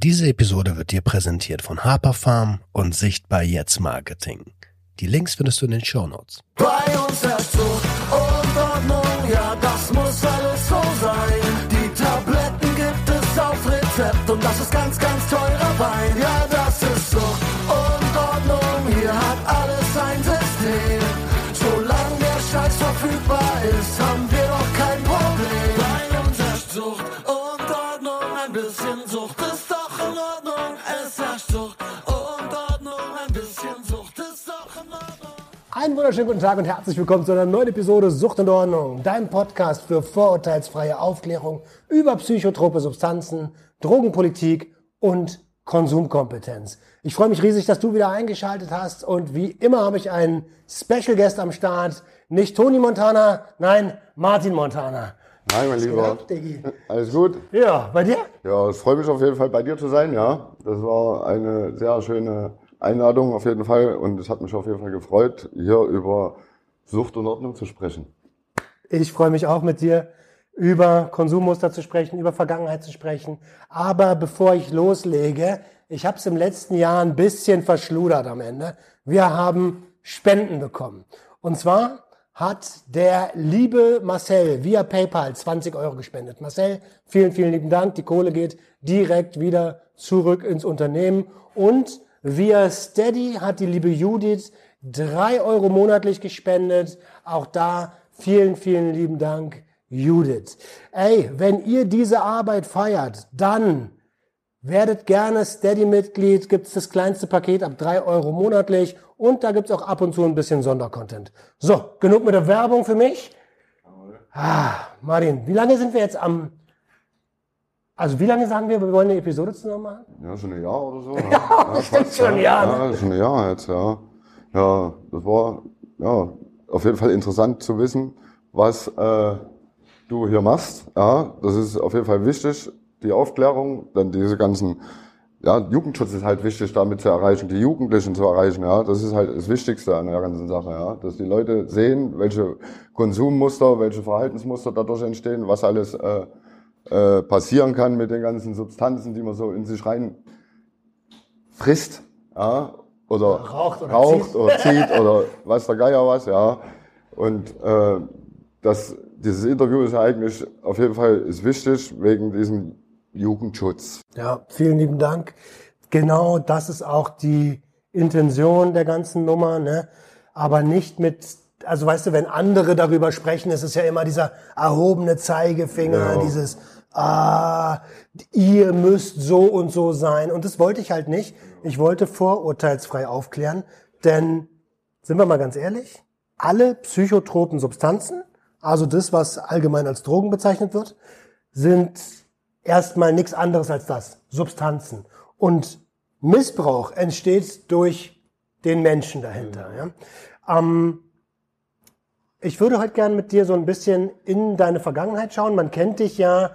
Diese Episode wird dir präsentiert von Harper Farm und Sichtbar Jetzt Marketing. Die Links findest du in den Show Notes. Bei uns herrscht Zucht und Ordnung, ja, das muss alles so sein. Die Tabletten gibt es auf Rezept und das ist ganz, ganz teurer Wein. Ja, das ist Zucht und Ordnung, hier hat alles ein System. Solange der Scheiß verfügbar ist, haben wir Einen wunderschönen guten Tag und herzlich willkommen zu einer neuen Episode Sucht und Ordnung, dein Podcast für vorurteilsfreie Aufklärung über psychotrope Substanzen, Drogenpolitik und Konsumkompetenz. Ich freue mich riesig, dass du wieder eingeschaltet hast und wie immer habe ich einen Special Guest am Start. Nicht Toni Montana, nein, Martin Montana. Hi, mein Lieber. ab? Alles gut? Ja, bei dir? Ja, es freut mich auf jeden Fall bei dir zu sein, ja. Das war eine sehr schöne Einladung auf jeden Fall und es hat mich auf jeden Fall gefreut, hier über Sucht und Ordnung zu sprechen. Ich freue mich auch mit dir über Konsummuster zu sprechen, über Vergangenheit zu sprechen. Aber bevor ich loslege, ich habe es im letzten Jahr ein bisschen verschludert am Ende. Wir haben Spenden bekommen. Und zwar hat der liebe Marcel via PayPal 20 Euro gespendet. Marcel, vielen, vielen lieben Dank. Die Kohle geht direkt wieder zurück ins Unternehmen. Und via Steady hat die liebe Judith drei Euro monatlich gespendet. Auch da vielen, vielen lieben Dank, Judith. Ey, wenn ihr diese Arbeit feiert, dann werdet gerne Steady-Mitglied, gibt's das kleinste Paket ab drei Euro monatlich und da gibt's auch ab und zu ein bisschen Sondercontent. So, genug mit der Werbung für mich. Ah, Martin, wie lange sind wir jetzt am... Also wie lange sagen wir, wir wollen eine Episode zusammen machen? Ja, schon ein Jahr oder so. Ja, bestimmt fast, schon ein Jahr, ne? Ja, schon ein Jahr jetzt, ja. Ja, das war ja auf jeden Fall interessant zu wissen, was äh, du hier machst. Ja, das ist auf jeden Fall wichtig, die Aufklärung, dann diese ganzen, ja, Jugendschutz ist halt wichtig, damit zu erreichen, die Jugendlichen zu erreichen, ja, das ist halt das Wichtigste an der ganzen Sache, ja, dass die Leute sehen, welche Konsummuster, welche Verhaltensmuster dadurch entstehen, was alles äh, äh, passieren kann mit den ganzen Substanzen, die man so in sich rein frisst, ja, oder Raucht oder raucht zieht. oder zieht oder weiß der Geier was, ja. Und äh, das, dieses Interview ist ja eigentlich auf jeden Fall ist wichtig wegen diesem Jugendschutz. Ja, vielen lieben Dank. Genau, das ist auch die Intention der ganzen Nummer, ne? Aber nicht mit, also weißt du, wenn andere darüber sprechen, ist es ja immer dieser erhobene Zeigefinger, Ja. dieses, ah, ihr müsst so und so sein. Und das wollte ich halt nicht. Ich wollte vorurteilsfrei aufklären, denn, sind wir mal ganz ehrlich, alle psychotropen Substanzen, also das, was allgemein als Drogen bezeichnet wird, sind erstmal nichts anderes als das, Substanzen. Und Missbrauch entsteht durch den Menschen dahinter. Ja? Ähm, ich würde heute gerne mit dir so ein bisschen in deine Vergangenheit schauen. Man kennt dich ja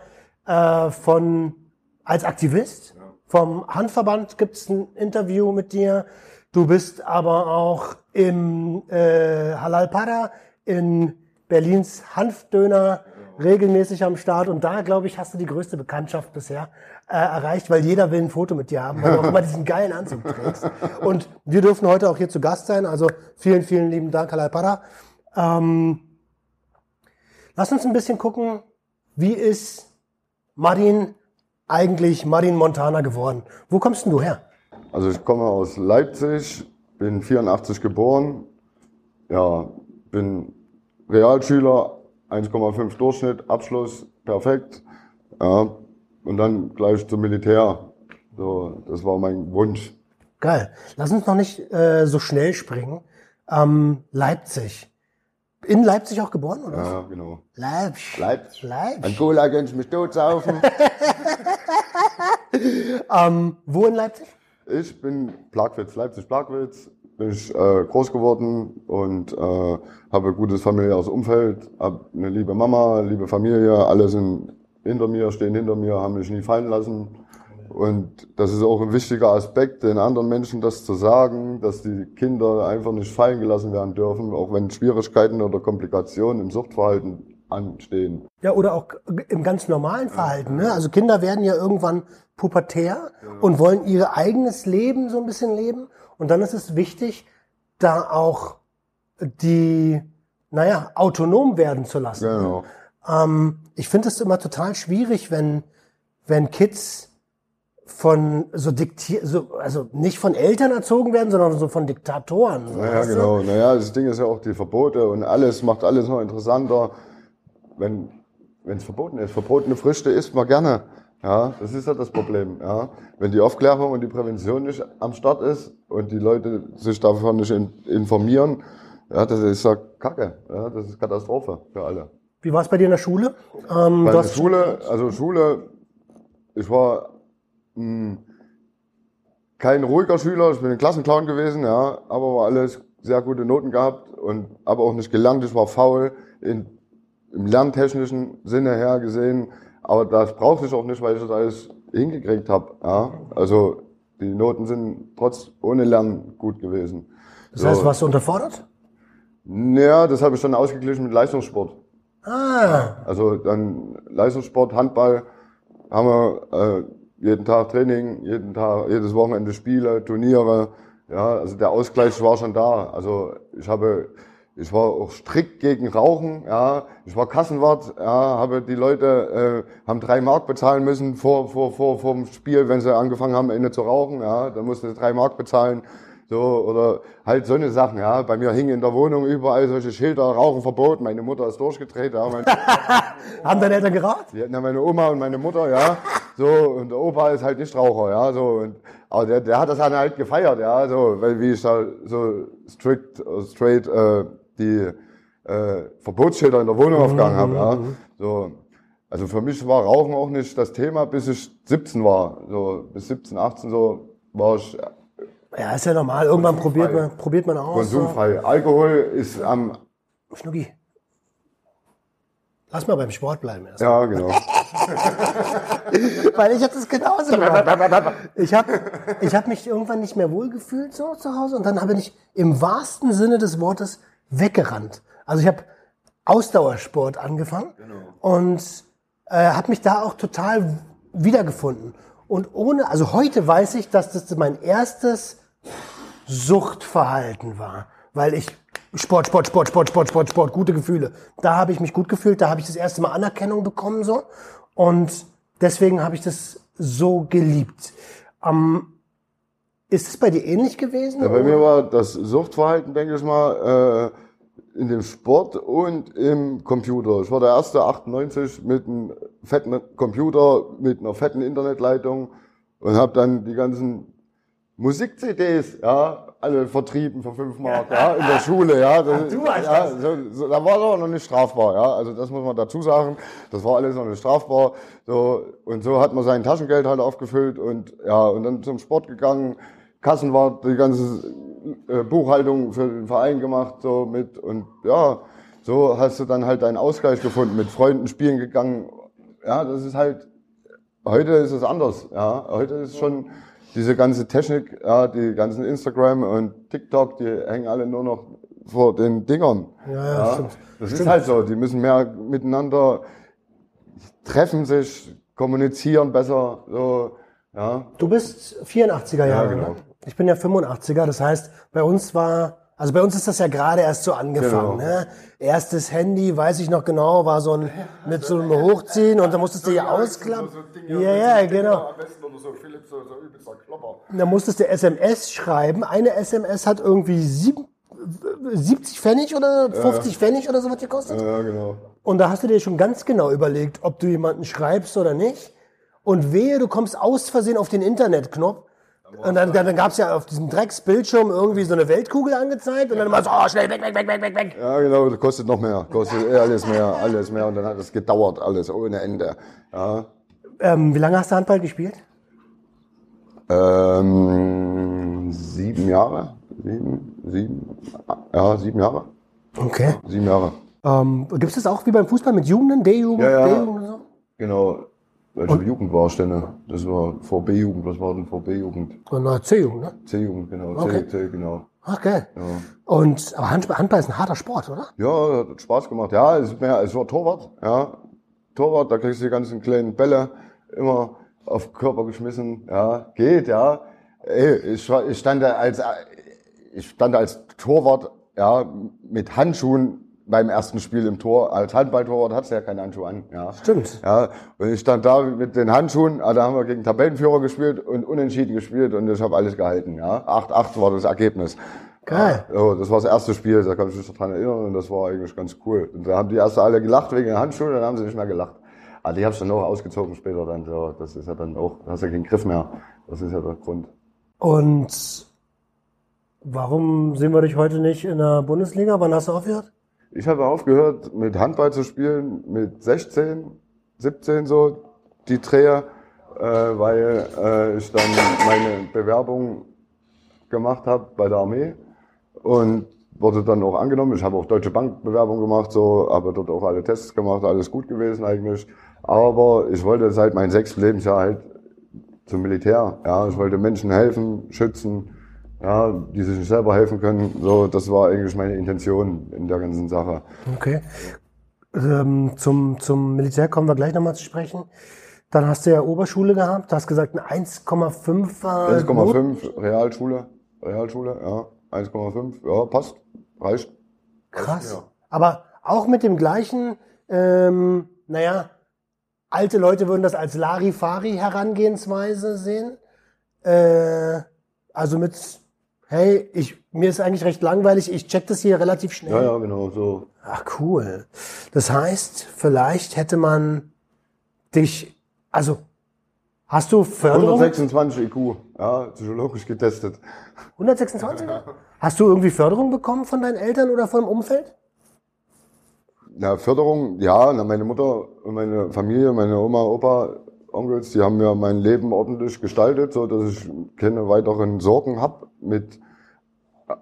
äh, von als Aktivist. Vom Handverband gibt es ein Interview mit dir. Du bist aber auch im äh, Halal Para in Berlins Hanfdöner regelmäßig am Start und da, glaube ich, hast du die größte Bekanntschaft bisher äh, erreicht, weil jeder will ein Foto mit dir haben, weil du auch immer diesen geilen Anzug trägst. Und wir dürfen heute auch hier zu Gast sein, also vielen, vielen lieben Dank, Halal Para. Ähm, lass uns ein bisschen gucken, wie ist Marin eigentlich Marin Montana geworden? Wo kommst denn du her? Also ich komme aus Leipzig, bin 84 geboren, ja, bin Realschüler, 1,5 Durchschnitt, Abschluss, perfekt. Ja, und dann gleich zum Militär. So, das war mein Wunsch. Geil. Lass uns noch nicht äh, so schnell springen. Ähm, Leipzig. In Leipzig auch geboren, oder? Ja, genau. Leipzig. Leipzig. Leipzig. Ein Cola gönnst mich tot saufen. Ähm, wo in Leipzig? Ich bin Plagwitz, Leipzig-Plagwitz, bin ich äh, groß geworden und äh, habe ein gutes familiäres Umfeld, habe eine liebe Mama, liebe Familie, alle sind hinter mir, stehen hinter mir, haben mich nie fallen lassen. Und das ist auch ein wichtiger Aspekt, den anderen Menschen das zu sagen, dass die Kinder einfach nicht fallen gelassen werden dürfen, auch wenn Schwierigkeiten oder Komplikationen im Suchtverhalten anstehen. Ja, oder auch im ganz normalen Verhalten. Ne? Also Kinder werden ja irgendwann pubertär und wollen ihr eigenes Leben so ein bisschen leben. Und dann ist es wichtig, da auch die, naja, autonom werden zu lassen. Genau. Ähm, ich finde es immer total schwierig, wenn, wenn Kids von so diktier, so, also nicht von Eltern erzogen werden, sondern so von Diktatoren. so, Naja, weißt du? genau. Naja, das Ding ist ja auch die Verbote und alles macht alles noch interessanter. Wenn wenn es verboten ist, verbotene Früchte isst man gerne. Ja, das ist ja das Problem. Ja, wenn die Aufklärung und die Prävention nicht am Start ist und die Leute sich davon nicht in, informieren, ja, das ist ja Kacke. Ja, das ist Katastrophe für alle. Wie war es bei dir in der Schule? Ähm, Bei der Schule, also Schule, ich war kein ruhiger Schüler, ich bin ein Klassenclown gewesen, ja, aber war alles sehr gute Noten gehabt und aber auch nicht gelernt, ich war faul in, im lerntechnischen Sinne her gesehen, aber das brauchte ich auch nicht, weil ich das alles hingekriegt habe, ja. Also die Noten sind trotz ohne Lernen gut gewesen. Das heißt, warst du unterfordert? Ja, das habe ich dann ausgeglichen mit Leistungssport. Ah, Also dann Leistungssport, Handball, haben wir äh, jeden Tag Training, jeden Tag, jedes Wochenende Spiele, Turniere. Ja, also der Ausgleich war schon da. Also ich habe, ich war auch strikt gegen Rauchen. Ja, ich war Kassenwart. Ja, habe die Leute äh, haben drei Mark bezahlen müssen vor vor vor vom Spiel, wenn sie angefangen haben, Ende zu rauchen. Ja, dann mussten sie drei Mark bezahlen. So, oder halt so eine Sachen, ja. Bei mir hingen in der Wohnung überall solche Schilder, Rauchen verboten. Meine Mutter ist durchgedreht, ja. Mein, haben deine Eltern geraucht? die hatten ja meine Oma und meine Mutter, ja. So, und der Opa ist halt nicht Raucher, ja. So, und, aber der, der hat das dann halt gefeiert, ja. So, weil wie ich da so strict, äh, straight, äh, die, äh, Verbotsschilder in der Wohnung aufgegangen habe, ja. So. Also für mich war Rauchen auch nicht das Thema, bis ich 17 war. So, bis 17, 18 so war ich Ja, ist ja normal. Irgendwann probiert man, probiert man aus. So. konsumfrei. Alkohol ist am, Schnucki. Lass mal beim Sport bleiben erst. ja, genau. Weil ich hatte es genauso gemacht. Ich habe ich hab mich irgendwann nicht mehr wohlgefühlt so zu Hause und dann habe ich im wahrsten Sinne des Wortes weggerannt. Also ich habe Ausdauersport angefangen und äh, habe mich da auch total wiedergefunden. Und ohne, also heute weiß ich, dass das mein erstes Suchtverhalten war, weil ich Sport, Sport, Sport, Sport, Sport, Sport, Sport, gute Gefühle. Da habe ich mich gut gefühlt, da habe ich das erste Mal Anerkennung bekommen so und deswegen habe ich das so geliebt. Ähm, ist es bei dir ähnlich gewesen? Ja, bei mir war das Suchtverhalten, denke ich mal, äh, in dem Sport und im Computer. Ich war der erste 98 mit einem fetten Computer, mit einer fetten Internetleitung und habe dann die ganzen Musik-CDs, ja, alle vertrieben für 5 Mark, ja, in der Schule, ja. Das, du warst ja, so, so, da war doch noch nicht strafbar, ja. Also das muss man dazu sagen. Das war alles noch nicht strafbar. So, und so hat man sein Taschengeld halt aufgefüllt und ja, und dann zum Sport gegangen, Kassenwart, die ganze äh, Buchhaltung für den Verein gemacht, so mit und ja, so hast du dann halt deinen Ausgleich gefunden, mit Freunden spielen gegangen. Ja, das ist halt, heute ist es anders, ja. Heute ist schon diese ganze Technik, ja, die ganzen Instagram und TikTok, die hängen alle nur noch vor den Dingern. Ja, ja, stimmt. Das ist halt so, die müssen mehr miteinander treffen sich, kommunizieren besser, so, ja. Du bist 84er Jahre, genau. ne? Ich bin ja 85er, das heißt, bei uns war, also bei uns ist das ja gerade erst so angefangen, Genau. ne? Erstes Handy, weiß ich noch genau, war so ein, mit so einem Hochziehen und da musstest du ja ausklappen. Ja, ja, genau. Am besten oder so Philips, so, so übelster Klopper. Dann musstest du SMS schreiben. Eine SMS hat irgendwie sieben, 70 Pfennig oder 50 Pfennig oder so was gekostet. Ja, genau. Und da hast du dir schon ganz genau überlegt, ob du jemanden schreibst oder nicht. Und wehe, du kommst aus Versehen auf den Internetknopf. Und dann, dann, dann gab es ja auf diesem Drecksbildschirm irgendwie so eine Weltkugel angezeigt und dann immer so, oh, schnell, weg, weg, weg, weg, weg, weg. Ja, genau, das kostet noch mehr. Kostet eh alles mehr, alles mehr. Und dann hat es gedauert, alles ohne Ende. Ja. Ähm, wie lange hast du Handball gespielt? Ähm, sieben Jahre? Sieben, sieben, ja, sieben Jahre. Okay. Sieben Jahre. Ähm, Gibt es das auch wie beim Fußball mit Jugenden, D-Jugend, Ja, ja. D-Jugend und so? Genau. Welche Jugend war ich denn? Das war VB-Jugend. Was war denn VB-Jugend? C-Jugend, ne? C-Jugend, genau. Okay. C, C, genau. Geil. Ja. Und, aber Handball, Handball ist ein harter Sport, oder? Ja, hat Spaß gemacht. Ja, es mehr, es war Torwart, ja. Torwart, da kriegst du die ganzen kleinen Bälle immer auf den Körper geschmissen, ja. Geht, ja. Ey, ich, ich stand da als, ich stand da als Torwart, ja, mit Handschuhen beim ersten Spiel im Tor. Als Handballtorwart hat's ja keine Handschuhe an, ja. Stimmt. Ja, und ich stand da mit den Handschuhen, ah, da haben wir gegen Tabellenführer gespielt und unentschieden gespielt und ich habe alles gehalten, ja. 8-8 war das Ergebnis. Geil. Ja, das war das erste Spiel, da kann ich mich noch dran erinnern und das war eigentlich ganz cool. Und da haben die erst alle gelacht wegen der Handschuhe, dann haben sie nicht mehr gelacht. Aber die habe ich dann auch ausgezogen später dann. So, das ist ja dann auch, da hast du ja keinen Griff mehr. Das ist ja der Grund. Und warum sehen wir dich heute nicht in der Bundesliga? Wann hast du aufgehört? Ich habe aufgehört, mit Handball zu spielen, mit 16, 17 so, die Dreher, äh, weil äh, ich dann meine Bewerbung gemacht habe bei der Armee und wurde dann auch angenommen. Ich habe auch Deutsche Bank Bewerbung gemacht, so, aber dort auch alle Tests gemacht, alles gut gewesen eigentlich. Aber ich wollte seit meinem sechsten Lebensjahr halt zum Militär. Ja, ich wollte Menschen helfen, schützen, ja, die sich nicht selber helfen können. So, das war eigentlich meine Intention in der ganzen Sache. Okay. Ähm, zum, zum Militär kommen wir gleich nochmal zu sprechen. Dann hast du ja Oberschule gehabt. Du hast gesagt, ein 1,5 war gut. 1,5 Realschule, Realschule, ja, 1,5, ja, passt, reicht. Krass. Ja. Aber auch mit dem gleichen, ähm, naja, alte Leute würden das als Larifari-Herangehensweise sehen. Äh, also mit, hey, ich, mir ist eigentlich recht langweilig, ich check das hier relativ schnell. Ja, ja, genau, so. Ach cool. Das heißt, vielleicht hätte man dich, also hast du Förderung? 126 IQ, ja, psychologisch getestet. 126? Hast du irgendwie Förderung bekommen von deinen Eltern oder vom Umfeld? Ja, Förderung, ja, na, meine Mutter und meine Familie, meine Oma, Opa, Onkels, die haben mir mein Leben ordentlich gestaltet, so dass ich keine weiteren Sorgen hab mit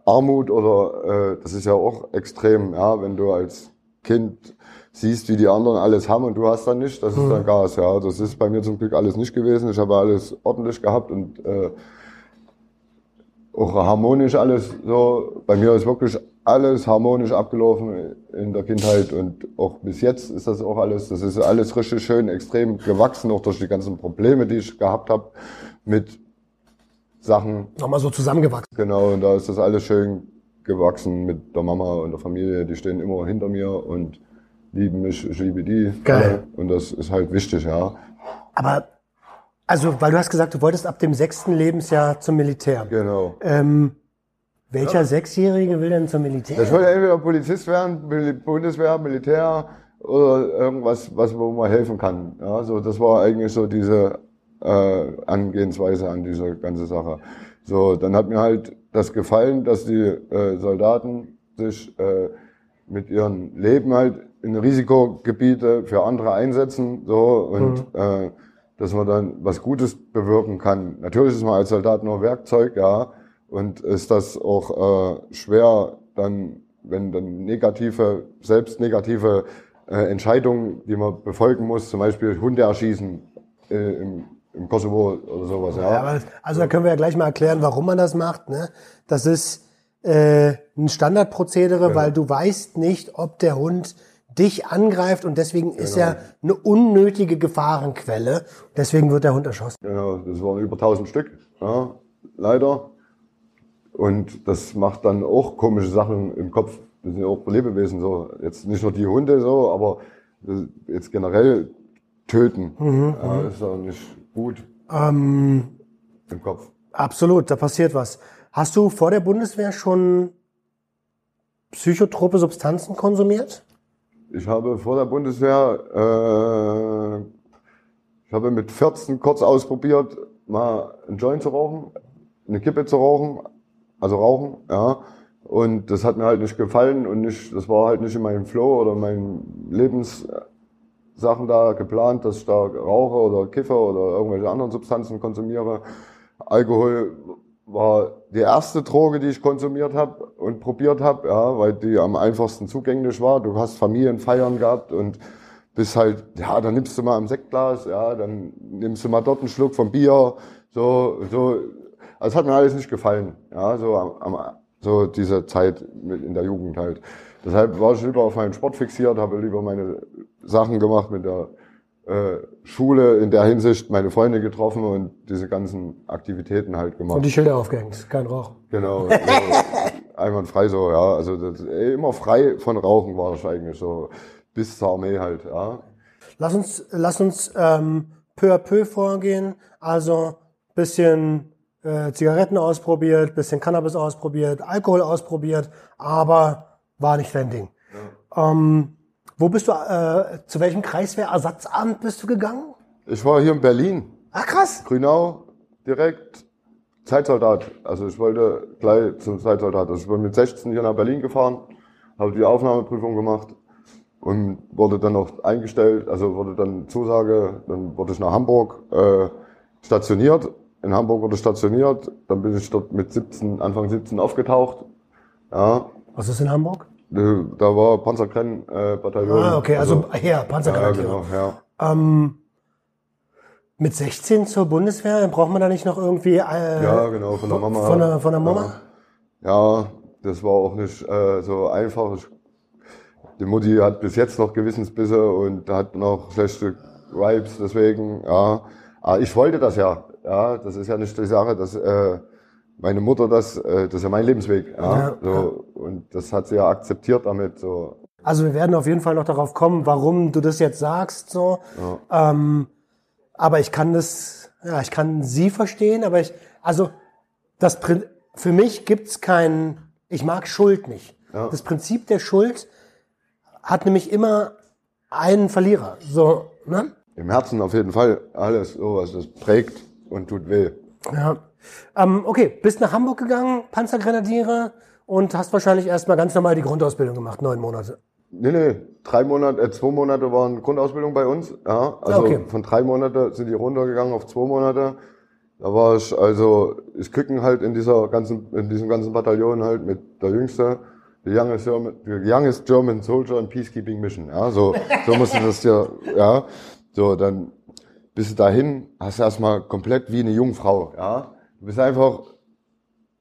Armut oder äh, das ist ja auch extrem, ja, wenn du als Kind siehst, wie die anderen alles haben und du hast dann nicht, das ist dann Gas, ja. Das ist bei mir zum Glück alles nicht gewesen. Ich habe alles ordentlich gehabt und äh, auch harmonisch alles so. Bei mir ist wirklich alles harmonisch abgelaufen in der Kindheit und auch bis jetzt ist das auch alles, das ist alles richtig schön, extrem gewachsen, auch durch die ganzen Probleme, die ich gehabt habe mit Sachen, Nochmal so zusammengewachsen. Genau, und da ist das alles schön gewachsen mit der Mama und der Familie. Die stehen immer hinter mir und lieben mich, ich liebe die. Geil. Und das ist halt wichtig, ja. Aber, also, weil du hast gesagt, du wolltest ab dem sechsten Lebensjahr zum Militär. Genau. Ähm, welcher Sechsjährige will denn zum Militär? Ich wollte entweder Polizist werden, Bundeswehr, Militär oder irgendwas, was wo man helfen kann. Ja, so das war eigentlich so diese äh, Angehensweise an diese ganze Sache. So, dann hat mir halt das gefallen, dass die äh, Soldaten sich äh, mit ihrem Leben halt in Risikogebiete für andere einsetzen, so und äh, dass man dann was Gutes bewirken kann. Natürlich ist man als Soldat nur Werkzeug, ja, und ist das auch äh, schwer, dann, wenn dann negative, selbst negative äh, Entscheidungen, die man befolgen muss, zum Beispiel Hunde erschießen äh, im, im Kosovo oder sowas, ja. Ja, aber, also da können wir ja gleich mal erklären, warum man das macht. Ne? Das ist äh, ein Standardprozedere, weil du weißt nicht, ob der Hund dich angreift und deswegen ist er eine unnötige Gefahrenquelle. Deswegen wird der Hund erschossen. Genau, das waren über 1000 Stück, ja, leider. Und das macht dann auch komische Sachen im Kopf. Das sind ja auch Lebewesen so. Jetzt nicht nur die Hunde so, aber jetzt generell töten. ja, ist auch nicht gut Ähm, im Kopf. absolut, da passiert was. Hast du vor der Bundeswehr schon psychotrope Substanzen konsumiert? Ich habe vor der Bundeswehr, äh, ich habe mit 14 kurz ausprobiert, mal einen Joint zu rauchen, eine Kippe zu rauchen, also rauchen, ja. Und das hat mir halt nicht gefallen und nicht, das war halt nicht in meinem Flow oder meinen Lebenssachen da geplant, dass ich da rauche oder kiffe oder irgendwelche anderen Substanzen konsumiere. Alkohol war die erste Droge, die ich konsumiert habe und probiert habe, ja, weil die am einfachsten zugänglich war. Du hast Familienfeiern gehabt und bist halt, ja, dann nimmst du mal ein Sektglas, ja, dann nimmst du mal dort einen Schluck vom Bier, so, so. Also es hat mir alles nicht gefallen, ja, so am, am so diese Zeit mit in der Jugend halt. Deshalb war ich lieber auf meinen Sport fixiert, habe lieber meine Sachen gemacht mit der äh, Schule in der Hinsicht, meine Freunde getroffen und diese ganzen Aktivitäten halt gemacht. Und die Schilder aufgehängt, kein Rauch. Genau. So, einwandfrei so, ja. Also das, ey, immer frei von Rauchen war ich eigentlich so. Bis zur Armee halt, ja. Lass uns, lass uns ähm, peu à peu vorgehen. Also bisschen äh, Zigaretten ausprobiert, bisschen Cannabis ausprobiert, Alkohol ausprobiert, aber war nicht dein Ding. Ähm, wo bist du, äh, zu welchem Kreiswehrersatzamt bist du gegangen? Ich war hier in Berlin, Ach krass. Grünau, direkt Zeitsoldat. Also ich wollte gleich zum Zeitsoldat. Also ich bin mit 16 hier nach Berlin gefahren, habe die Aufnahmeprüfung gemacht und wurde dann noch eingestellt, also wurde dann Zusage, dann wurde ich nach Hamburg äh, stationiert. In Hamburg wurde stationiert, dann bin ich dort mit 17, Anfang 17 aufgetaucht. Ja, Was ist in Hamburg? äh, da war Panzerkrenn-Bataillon. Ah, okay, also, her, ja, Panzergrenadier. genau, ja. ähm, mit 16 zur Bundeswehr, braucht man da nicht noch irgendwie äh, Ja, genau, von der Mama. Von der, von der Mama? Ja, das war auch nicht äh, so einfach. Ich, die Mutti hat bis jetzt noch Gewissensbisse und hat noch schlechte Vibes, deswegen, ja. Aber ich wollte das ja. Ja, das ist ja nicht die Sache, dass äh, meine Mutter das, äh, das ist ja mein Lebensweg. Ja, Ja, so, Und das hat sie ja akzeptiert damit. So. Also wir werden auf jeden Fall noch darauf kommen, warum du das jetzt sagst. So. Ähm, aber ich kann das, ja, ich kann sie verstehen, aber ich, also das Prin- für mich gibt's kein, ich mag Schuld nicht. Ja. Das Prinzip der Schuld hat nämlich immer einen Verlierer. So, ne? Im Herzen auf jeden Fall alles sowas, das prägt und tut weh. Ja. Ähm, okay, bist nach Hamburg gegangen, Panzergrenadiere und hast wahrscheinlich erstmal ganz normal die Grundausbildung gemacht, neun Monate. Nee, nee, drei Monate, äh, zwei Monate waren Grundausbildung bei uns. Ja, also Okay. von drei Monate sind die runtergegangen auf zwei Monate. Da war ich also ich Küken halt in dieser ganzen, in diesem ganzen Bataillon halt mit der Jüngste, the youngest German, the youngest German soldier in peacekeeping mission. Ja, so, so musste das ja, ja. So, dann bist du dahin, hast du erstmal komplett wie eine Jungfrau, ja. Du bist einfach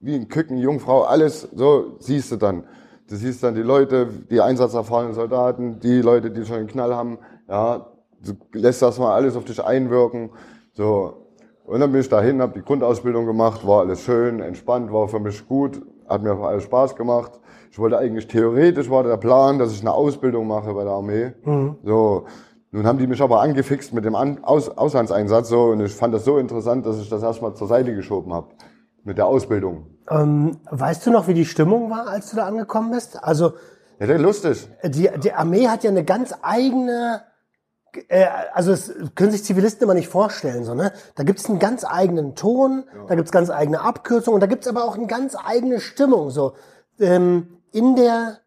wie ein Küken, Jungfrau, alles so siehst du dann. Du siehst dann die Leute, die einsatzerfahrenen Soldaten, die Leute, die schon einen Knall haben, ja, du lässt das mal alles auf dich einwirken, so. Und dann bin ich dahin, habe die Grundausbildung gemacht, war alles schön, entspannt, war für mich gut, hat mir alles Spaß gemacht. Ich wollte eigentlich theoretisch war der Plan, dass ich eine Ausbildung mache bei der Armee. So. Nun haben die mich aber angefixt mit dem An Aus Auslandseinsatz so und ich fand das so interessant, dass ich das erstmal zur Seite geschoben habe mit der Ausbildung. Ähm, weißt du noch, wie die Stimmung war, als du da angekommen bist? Also Ja, das ist lustig. die, die Armee hat ja eine ganz eigene, äh, also das können sich Zivilisten immer nicht vorstellen, so, ne? Da gibt's einen ganz eigenen Ton, da gibt's ganz eigene Abkürzungen und da gibt's aber auch eine ganz eigene Stimmung, so ähm, in der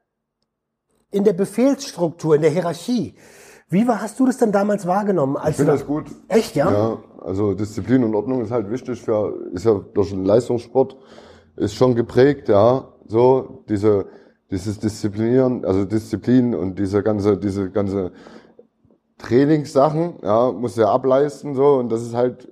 in der Befehlsstruktur, in der Hierarchie. Wie war, hast du das denn damals wahrgenommen? Als Ich finde das gut. Echt, ja? Ja, also Disziplin und Ordnung ist halt wichtig für, ist ja durch den Leistungssport, ist schon geprägt, ja, so, diese, dieses Disziplinieren, also Disziplin und diese ganze, diese ganze Trainingssachen, ja, muss er ableisten, so, und das ist halt,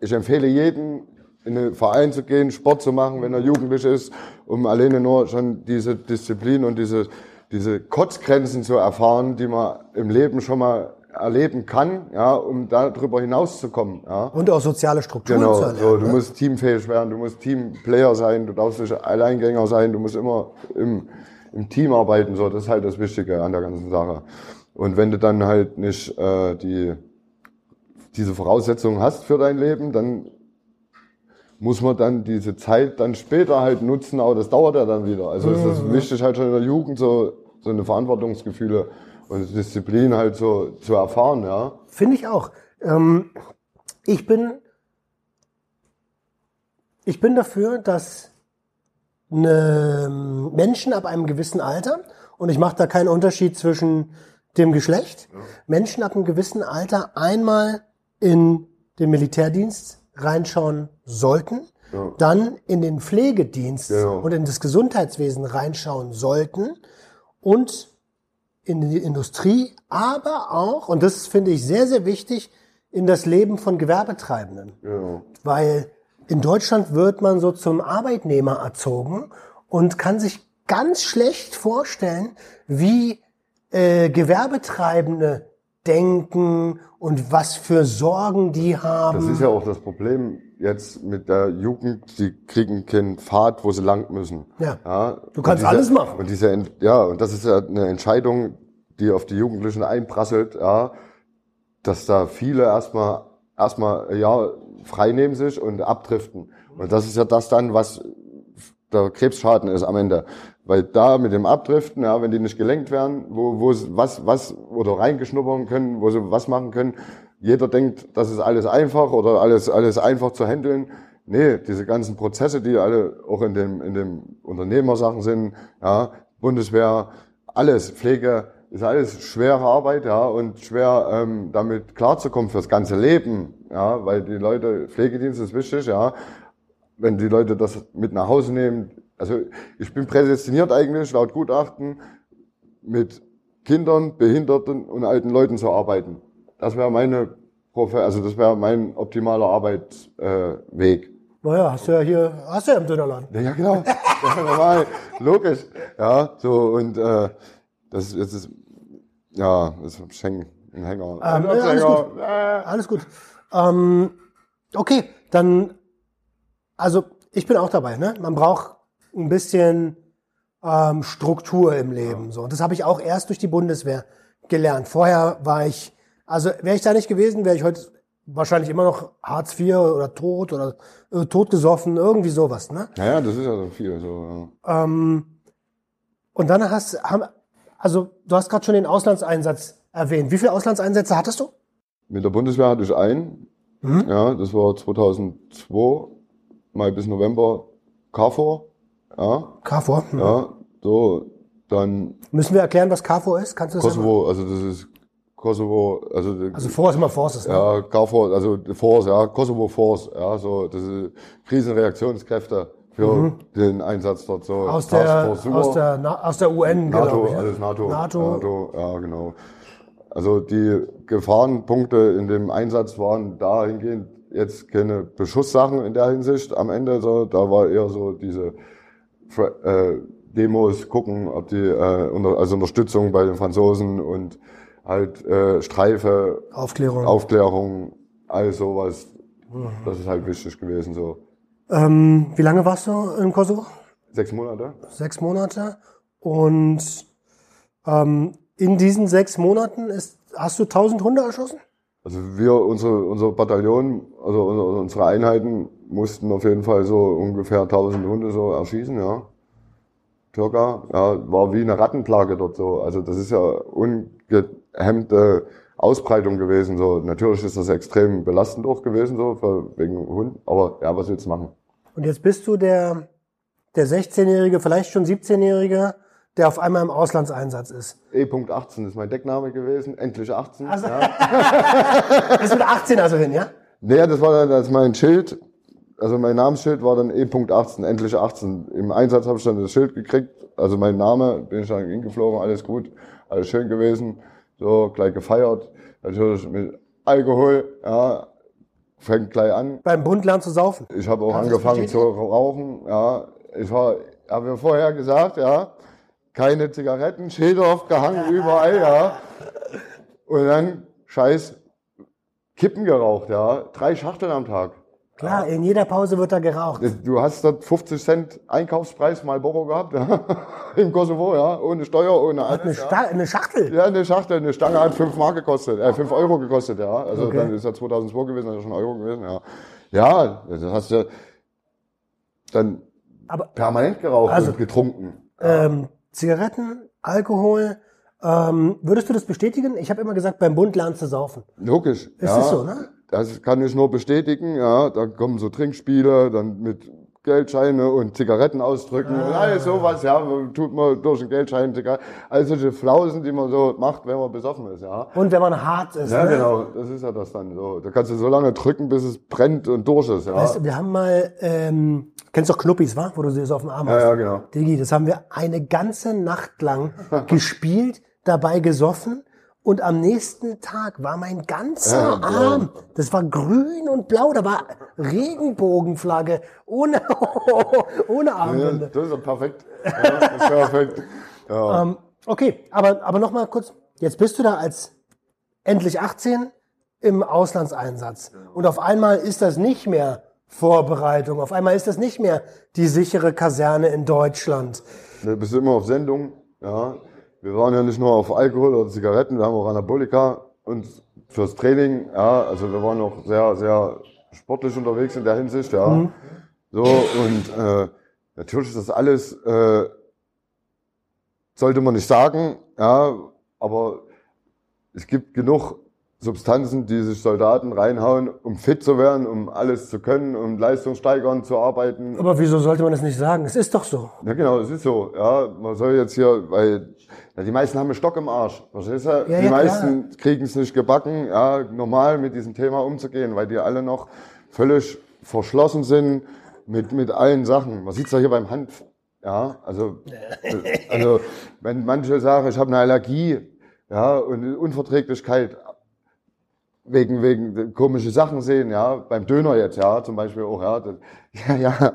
ich empfehle jedem, in einen Verein zu gehen, Sport zu machen, wenn er jugendlich ist, um alleine nur schon diese Disziplin und diese, diese Kotzgrenzen zu erfahren, die man im Leben schon mal erleben kann, ja, um darüber hinauszukommen, ja. Und auch soziale Strukturen Genau, zu erlernen. so, du ne? musst teamfähig werden, du musst Teamplayer sein, du darfst nicht Alleingänger sein, du musst immer im, im Team arbeiten, so, das ist halt das Wichtige an der ganzen Sache. Und wenn du dann halt nicht äh, die, diese Voraussetzungen hast für dein Leben, dann muss man dann diese Zeit dann später halt nutzen, aber das dauert ja dann wieder. Also es ist wichtig halt schon in der Jugend so, so eine Verantwortungsgefühle und Disziplin halt so zu erfahren, ja. Finde ich auch. Ähm, ich bin, ich bin dafür, dass eine Menschen ab einem gewissen Alter, und ich mache da keinen Unterschied zwischen dem Geschlecht, Menschen ab einem gewissen Alter einmal in den Militärdienst reinschauen sollten, Ja. dann in den Pflegedienst Genau. und in das Gesundheitswesen reinschauen sollten und in die Industrie, aber auch, und das finde ich sehr, sehr wichtig, in das Leben von Gewerbetreibenden. Genau. Weil in Deutschland wird man so zum Arbeitnehmer erzogen und kann sich ganz schlecht vorstellen, wie äh, Gewerbetreibende denken und was für Sorgen die haben. Das ist ja auch das Problem jetzt mit der Jugend, die kriegen keinen Pfad, wo sie lang müssen. Ja. Du und kannst alles machen. Und diese, ja, und das ist ja eine Entscheidung, die auf die Jugendlichen einprasselt, ja, dass da viele erstmal, erstmal, ja, frei nehmen sich und abdriften. Und das ist ja das dann, was der Krebsschaden ist am Ende. Weil da mit dem Abdriften, ja, wenn die nicht gelenkt werden, wo, wo was, was, oder reingeschnuppern können, wo sie was machen können, jeder denkt, das ist alles einfach oder alles, alles einfach zu handeln. Nee, diese ganzen Prozesse, die alle auch in dem, in dem Unternehmersachen sind, ja, Bundeswehr, alles, Pflege, ist alles schwere Arbeit, ja, und schwer, ähm, damit klarzukommen fürs ganze Leben, ja, weil die Leute, Pflegedienst ist wichtig, ja, wenn die Leute das mit nach Hause nehmen. Also ich bin prädestiniert eigentlich laut Gutachten mit Kindern, Behinderten und alten Leuten zu arbeiten. Das wäre meine Profe also das wäre mein optimaler Arbeitsweg. Äh. Naja, hast du ja hier, hast du ja im Dönerladen. ja, genau. Ja, normal, logisch. Ja, so und äh, das jetzt ist ja, das ist ein Hänger. Ähm, Ein ja, alles gut. Alles gut. Ähm, okay, dann, also ich bin auch dabei. Ne? Man braucht ein bisschen ähm, Struktur im Leben. So. Und das habe ich auch erst durch die Bundeswehr gelernt. Vorher war ich, also wäre ich da nicht gewesen, wäre ich heute wahrscheinlich immer noch Hartz IV oder tot oder äh, totgesoffen, irgendwie sowas. Ne? Ja, ja, das ist ja so viel. So, Ähm, und dann hast, haben, also du hast gerade schon den Auslandseinsatz erwähnt. Wie viele Auslandseinsätze hattest du? Mit der Bundeswehr hatte ich einen. Ja, das war 2002, Mai bis November KFOR. Ja, KFOR. Mhm. ja, so, dann Müssen wir erklären, was KFOR ist? Kannst du das Kosovo, also das ist Kosovo, also? Also vor ist immer Forces. Ne? ja, KFOR, also Force, ja, Kosovo Force, ja, so, das ist Krisenreaktionskräfte für den Einsatz dort, so. Mhm. Aus der, aus der, Na- aus der UN, NATO, ja. alles NATO. NATO. NATO, ja, genau. Also die Gefahrenpunkte in dem Einsatz waren dahingehend jetzt keine Beschusssachen in der Hinsicht am Ende, so, da war eher so diese äh, Demos gucken, ob die äh, unter, also Unterstützung bei den Franzosen und halt äh, Streife, Aufklärung. Aufklärung, all sowas. Das ist halt wichtig gewesen, so Ähm, wie lange warst du im Kosovo? sechs Monate. Sechs Monate. Und ähm, in diesen sechs Monaten ist, hast du 1000 Hunde erschossen? Also wir, unsere, unser Bataillon, also unsere, unsere Einheiten mussten auf jeden Fall so ungefähr 1000 Hunde so erschießen, ja. Circa, ja, war wie eine Rattenplage dort so. Also das ist ja ungehemmte Ausbreitung gewesen, so. Natürlich ist das extrem belastend auch gewesen, so, für, wegen Hund, aber ja, was willst du machen? Und jetzt bist du der, der 16-Jährige, vielleicht schon 17-Jährige, der auf einmal im Auslandseinsatz ist. E.18 ist mein Deckname gewesen, endlich 18. Also- ja. Bist du der 18 also hin, ja? Nee, das war dann das mein Schild. Also mein Namensschild war dann E.18, endlich 18. Im Einsatz habe ich dann das Schild gekriegt. Also mein Name, bin ich dann hingeflogen, alles gut, alles schön gewesen. So, gleich gefeiert. Natürlich mit Alkohol, ja, fängt gleich an. Beim Bund lernen zu saufen. Ich habe auch Kannst angefangen zu rauchen, ja. Ich war, habe ja vorher gesagt, ja, keine Zigaretten, Schilder aufgehangen, überall, ja. Und dann scheiß Kippen geraucht, ja. Drei Schachteln am Tag. Klar, in jeder Pause wird da geraucht. Du hast dort 50 Cent Einkaufspreis Marlboro gehabt, ja. Im Kosovo, ja. Ohne Steuer, ohne Eine, alles. Ja. Sta eine Schachtel. ja, eine Schachtel, eine Stange hat 5 Mark gekostet, äh, 5 Euro gekostet, ja. Also Okay. dann ist ja 2002 gewesen, das ist schon Euro gewesen, ja. Ja, das hast du dann Aber permanent geraucht Also- und getrunken. ähm, Zigaretten, Alkohol, ähm, würdest du das bestätigen? Ich habe immer gesagt, beim Bund lernen zu saufen. Logisch. Ist ja, das so, ne? Das kann ich nur bestätigen, ja. Da kommen so Trinkspiele, dann mit Geldscheine und Zigaretten ausdrücken und Ah. alles sowas, ja. Tut man durch einen Geldschein, Zigaretten. Also solche Flausen, die man so macht, wenn man besoffen ist, ja. Und wenn man hart ist. Ja, ne? genau. Das ist ja das dann so. Da kannst du so lange drücken, bis es brennt und durch ist, ja. Weißt du, wir haben mal, ähm, kennst doch Knuppis, wa? Wo du sie so auf dem Arm Ja, hast. ja, genau. Digi, das haben wir eine ganze Nacht lang gespielt, dabei gesoffen Und am nächsten Tag war mein ganzer Ja, blau. Arm, das war grün und blau, da war Regenbogenflagge ohne, ohne Ja, Armbinde. das ist perfekt. Ja, das ist perfekt. Ja. Ähm, okay, aber, aber noch mal kurz. Jetzt bist du da als endlich 18 im Auslandseinsatz. Und auf einmal ist das nicht mehr Vorbereitung. Auf einmal ist das nicht mehr die sichere Kaserne in Deutschland. Du bist immer auf Sendung. Ja. Wir waren ja nicht nur auf Alkohol oder Zigaretten, wir haben auch Anabolika und fürs Training. Ja, also wir waren auch sehr, sehr sportlich unterwegs in der Hinsicht. Ja. So und äh, natürlich ist das alles äh, sollte man nicht sagen. Ja, aber es gibt genug Substanzen, die sich Soldaten reinhauen, um fit zu werden, um alles zu können, um leistungssteigernd zu arbeiten. Aber wieso sollte man das nicht sagen? Es ist doch so. Ja, genau, es ist so. Ja, man soll jetzt hier, weil ja, die meisten haben einen Stock im Arsch. Verstehst du? Ja, die ja, meisten kriegen es nicht gebacken, ja, normal mit diesem Thema umzugehen, weil die alle noch völlig verschlossen sind mit, mit allen Sachen. Man sieht's ja hier beim Hanf. Ja, also, also wenn manche sagen, ich habe eine Allergie, ja, und Unverträglichkeit wegen wegen komische Sachen sehen, ja, beim Döner jetzt, ja, zum Beispiel auch, ja, das, ja, ja,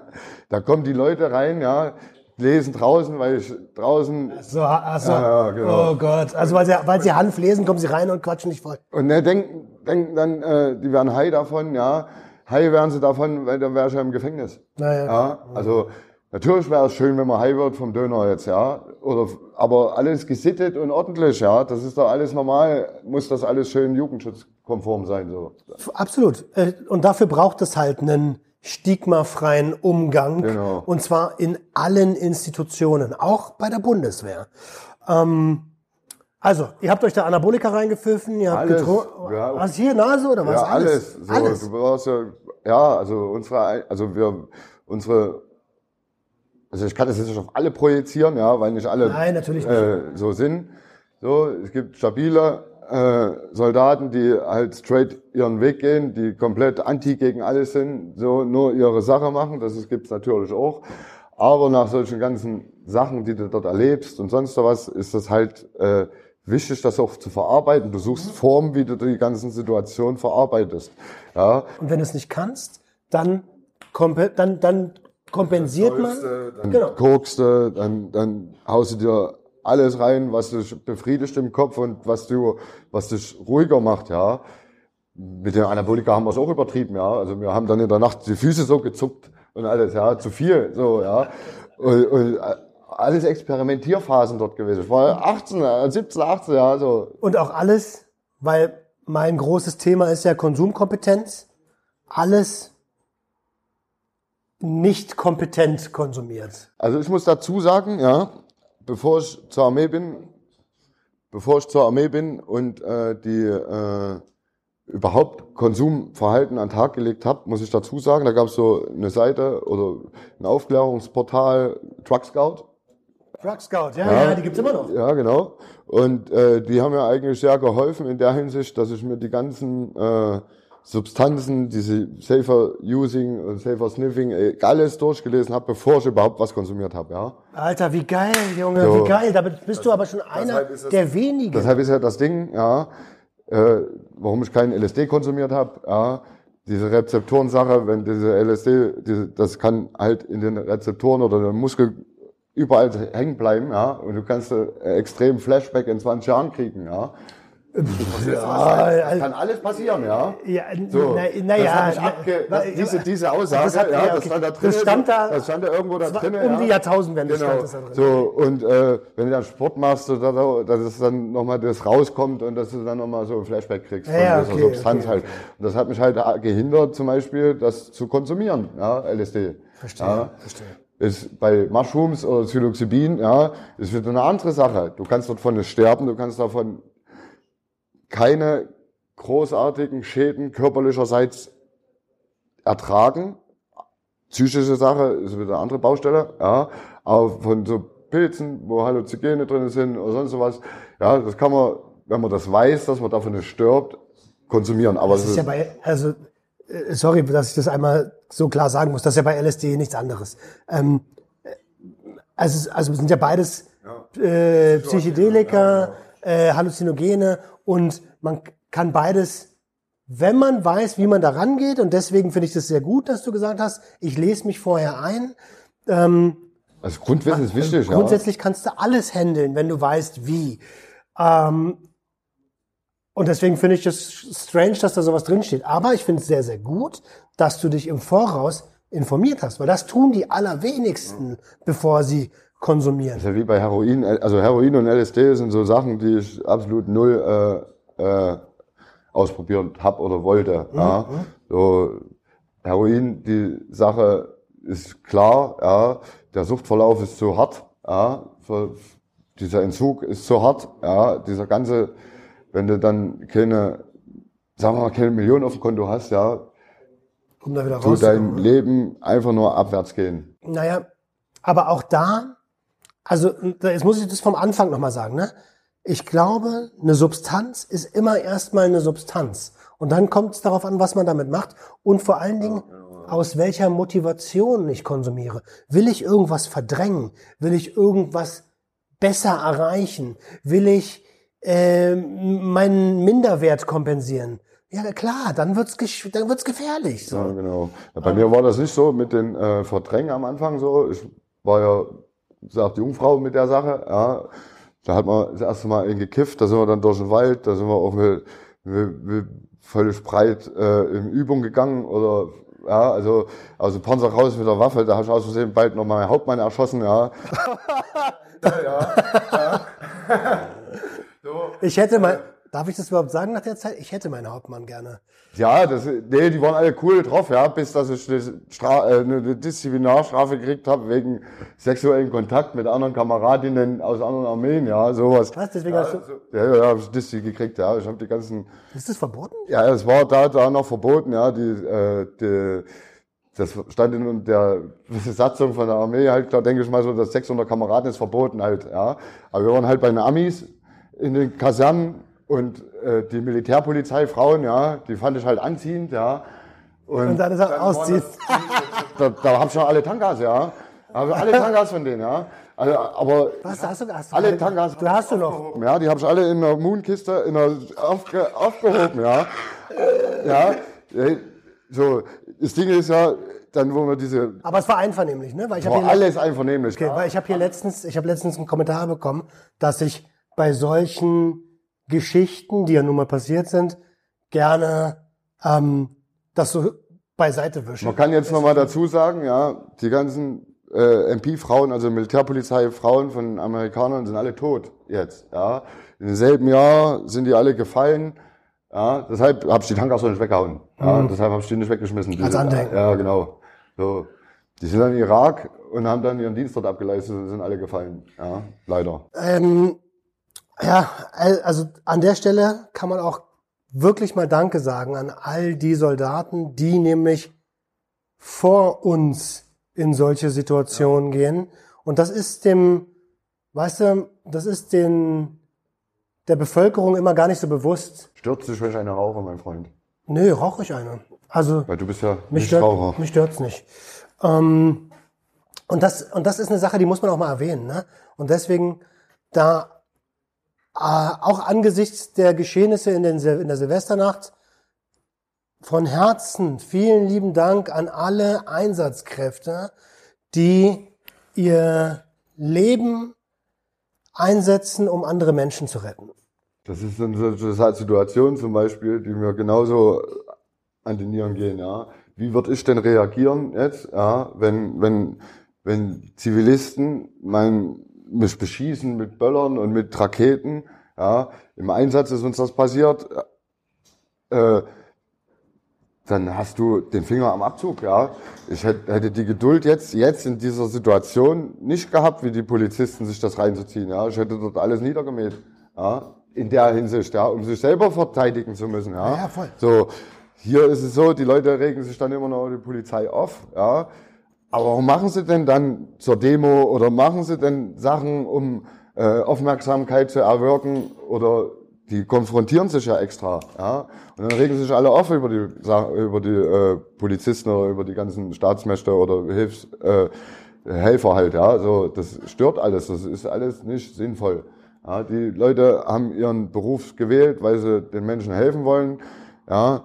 da kommen die Leute rein, ja, lesen draußen, weil ich draußen So, also, Ja, ja, genau. oh Gott. Also weil sie, weil sie Hanf lesen, kommen sie rein und quatschen nicht voll. und ne, denken, denken dann, äh, die werden high davon, ja, high werden sie davon, weil dann wäre ich ja im Gefängnis. Naja. Ja, also natürlich wäre es schön, wenn man high wird vom Döner jetzt, ja, oder aber alles gesittet und ordentlich, ja, das ist doch alles normal, muss das alles schön jugendschutzkonform sein, so. Absolut. Äh, Und dafür braucht es halt einen stigmafreien Umgang. Genau. Und zwar in allen Institutionen, auch bei der Bundeswehr. Ähm, also, ihr habt euch da Anabolika reingepfiffen, ihr habt Alles, getrunken. ja. Was hier, Nase oder was? Ja, alles. So, alles. Du brauchst ja, ja, also unsere, also wir, unsere, also ich kann das jetzt nicht auf alle projizieren, ja, weil nicht alle Nein, natürlich nicht. Äh, so sind. So, es gibt stabile äh, Soldaten, die halt straight ihren Weg gehen, die komplett anti gegen alles sind, so nur ihre Sache machen. Das gibt's natürlich auch. Aber nach solchen ganzen Sachen, die du dort erlebst und sonst was, ist das halt äh, wichtig, das auch zu verarbeiten. Du suchst Formen, wie du die ganzen Situationen verarbeitest. Ja, Und wenn du es nicht kannst, dann, dann, dann kompensiert man. dann Genau. kokst du, dann, dann haust du dir alles rein, was dich befriedigt im Kopf und was du, was dich ruhiger macht, ja. Mit den Anabolika haben wir es auch übertrieben, ja. Also wir haben dann in der Nacht die Füße so gezuckt und alles, ja, zu viel, so, ja. Und, und alles Experimentierphasen dort gewesen. Ich war 18, äh, 17, 18, ja, so. Und auch alles, weil mein großes Thema ist ja Konsumkompetenz, alles nicht kompetent konsumiert. Also ich muss dazu sagen, ja, bevor ich zur Armee bin, bevor ich zur Armee bin und äh, die äh, überhaupt Konsumverhalten an den Tag gelegt habe, muss ich dazu sagen, da gab es so eine Seite oder ein Aufklärungsportal Truck Scout. Drug Scout, ja, ja, die gibt's immer noch. Ja, genau. Und äh, die haben mir eigentlich sehr geholfen in der Hinsicht, dass ich mir die ganzen äh, Substanzen, diese Safer Using und Safer Sniffing, äh, alles durchgelesen habe, bevor ich überhaupt was konsumiert habe. Ja. Alter, wie geil, Junge, So. wie geil. Damit bist du aber schon einer das- der wenigen. Deshalb ist ja das Ding, ja, äh, warum ich keinen LSD konsumiert habe, ja, diese Rezeptorensache, wenn diese LSD, diese, das kann halt in den Rezeptoren oder den Muskel überall hängen bleiben, ja, und du kannst äh, extrem Flashback in 20 Jahren kriegen, ja. Ja, Das kann alles passieren, ja. ja, So, na, na ja, na- diese, diese Aussage, Das hat- ja, ja, das okay. stand da drin. Das stand da- das stand da irgendwo da drin. um ja. die Jahrtausendwende genau. stand das da drin. So, und äh, wenn du dann Sport machst, so, da- dass es dann nochmal das rauskommt und dass du dann nochmal so ein Flashback kriegst Ja, von dieser okay, Substanz okay, halt. Und das hat mich halt gehindert, zum Beispiel, das zu konsumieren, ja, LSD. Verstehe, verstehe. Ist bei Mushrooms oder Psilocybin, ja, ist wieder eine andere Sache. Du kannst dort von nicht sterben, du kannst davon keine großartigen Schäden körperlicherseits ertragen. Psychische Sache ist wieder eine andere Baustelle, ja. Aber von so Pilzen, wo Halluzigene drin sind oder sonst was, ja, das kann man, wenn man das weiß, dass man davon nicht stirbt, konsumieren. Aber Das ist ja bei, also, äh, sorry, dass ich das einmal so klar sagen muss, das ist ja bei LSD nichts anderes. Ähm, äh, also, also sind ja beides äh, Psychedelika, äh, Halluzinogene Und man kann beides, wenn man weiß, wie man da rangeht, und deswegen finde ich das sehr gut, dass du gesagt hast, ich lese mich vorher ein. Ähm, Also Grundwissen ist wichtig, ja. Grundsätzlich kannst du alles handeln, wenn du weißt, wie. Ähm, und deswegen finde ich es strange, dass da sowas drinsteht. Aber ich finde es sehr, sehr gut, dass du dich im Voraus informiert hast, weil das tun die allerwenigsten, bevor sie konsumieren. ist ja wie bei Heroin. Also Heroin und LSD sind so Sachen, die ich absolut null äh, äh, ausprobiert hab oder wollte. Ja. So Heroin, die Sache ist klar, ja. Der Suchtverlauf ist zu hart, ja. Für, dieser Entzug ist zu hart, ja. Dieser ganze, wenn du dann keine, sagen wir mal, keine Millionen auf dem Konto hast, ja, Um da wieder tut dein Leben einfach nur abwärts gehen. Naja, aber auch da, also jetzt muss ich das vom Anfang nochmal sagen, ne? Ich glaube, eine Substanz ist immer erstmal eine Substanz. Und dann kommt es darauf an, was man damit macht und vor allen Dingen, aus welcher Motivation ich konsumiere. Will ich irgendwas verdrängen? Will ich irgendwas besser erreichen? Will ich ähm, meinen Minderwert kompensieren? Ja, klar, dann wird's dann wird's gefährlich. So. Ja, genau. Ja, bei mir war das nicht so mit den äh, Verdrängen am Anfang so. Ich war ja, sagt Jungfrau mit der Sache, ja. Da hat man das erste Mal in gekifft, da sind wir dann durch den Wald, da sind wir auch mit, mit, mit völlig breit äh, in Übung gegangen oder ja, also also Panzer raus mit der Waffe, da habe ich aus Versehen bald noch mal meinen Hauptmann erschossen, ja. Ich hätte mal, darf ich das überhaupt sagen nach der Zeit? Ich hätte meinen Hauptmann gerne. Ja, das, nee, die waren alle cool drauf, ja, bis dass ich eine, Stra äh, eine Disziplinarstrafe gekriegt habe wegen sexuellen Kontakt mit anderen Kameradinnen aus anderen Armeen, ja, sowas. Was? Deswegen hast du, Ja, ja, ja, habe ich Diszi gekriegt, ja. Ich habe die ganzen, ist das verboten? ja, es war da, da noch verboten, ja, die, äh, die, das stand in der Satzung von der Armee halt, da denke ich mal so, dass 600 Kameraden ist verboten halt, ja. Aber wir waren halt bei den Amis in den Kasernen und äh, die Militärpolizei, Frauen, ja, die fand ich halt anziehend, ja. Und dann ist er waren ausziehen. das- Da, da hab ich schon alle Tangas, ja. Habe alle Tangas von denen, ja. Also, aber Was hast du, hast du alle Tangas. Du hast du noch. Ja, die habe ich alle in der Moonkiste in der aufge, aufgehoben, ja. Ja, so, das Ding ist ja, dann wo wir diese, Aber es war einvernehmlich, ne? Weil ich hier, alles einvernehmlich. okay, weil ich habe hier letztens, ich habe letztens einen Kommentar bekommen, dass ich bei solchen Geschichten, die ja nun mal passiert sind, gerne ähm, das so beiseite wische. Man kann jetzt nochmal dazu sagen, ja, die ganzen äh, MP-Frauen, also Militärpolizei-Frauen von Amerikanern sind alle tot jetzt, ja. In demselben Jahr sind die alle gefallen, ja. Deshalb habe ich die Tankas auch nicht weggehauen, ja. Deshalb habe ich die nicht weggeschmissen. Die Als sind- Andenken. Ja, genau. So. Die sind dann in Irak und haben dann ihren Dienst dort abgeleistet und sind alle gefallen, ja. Leider. Ähm, ja, al- also an der Stelle kann man auch wirklich mal Danke sagen an all die Soldaten, die nämlich vor uns in solche Situationen gehen. Und das ist dem, weißt du, das ist den, der Bevölkerung immer gar nicht so bewusst. Stürzt dich, wenn ich eine rauche, mein Freund. Nö, rauche ich eine. Also Weil du bist ja mich nicht stört, Raucher. mich stört's nicht. Ähm, und das und das ist eine Sache, die muss man auch mal erwähnen. Ne? Und deswegen da auch angesichts der Geschehnisse in, den, in der Silvesternacht von Herzen vielen lieben Dank an alle Einsatzkräfte, die ihr Leben einsetzen, um andere Menschen zu retten. Das ist eine Situation zum Beispiel, die mir genauso an die Nieren gehen, ja. Wie würde ich denn reagieren jetzt, ja, wenn, wenn, wenn Zivilisten mein, mich beschießen mit Böllern und mit Raketen, ja. Im Einsatz ist uns das passiert, äh, dann hast du den Finger am Abzug, ja. Ich hätte, die Geduld jetzt, jetzt in dieser Situation nicht gehabt, wie die Polizisten sich das reinzuziehen, ja. Ich hätte dort alles niedergemäht, ja. In der Hinsicht, ja, um sich selber verteidigen zu müssen, ja. Ja, voll. So. Hier ist es so, die Leute regen sich dann immer noch die Polizei auf, ja. Aber warum machen sie denn dann zur Demo oder machen sie denn Sachen, um äh, Aufmerksamkeit zu erwirken oder die konfrontieren sich ja extra, ja. Und dann regen sich alle auf über die über die äh, Polizisten oder über die ganzen Staatsmächte oder Hilfs äh, Helfer halt, ja. So, das stört alles, das ist alles nicht sinnvoll. Ja, die Leute haben ihren Beruf gewählt, weil sie den Menschen helfen wollen. Ja,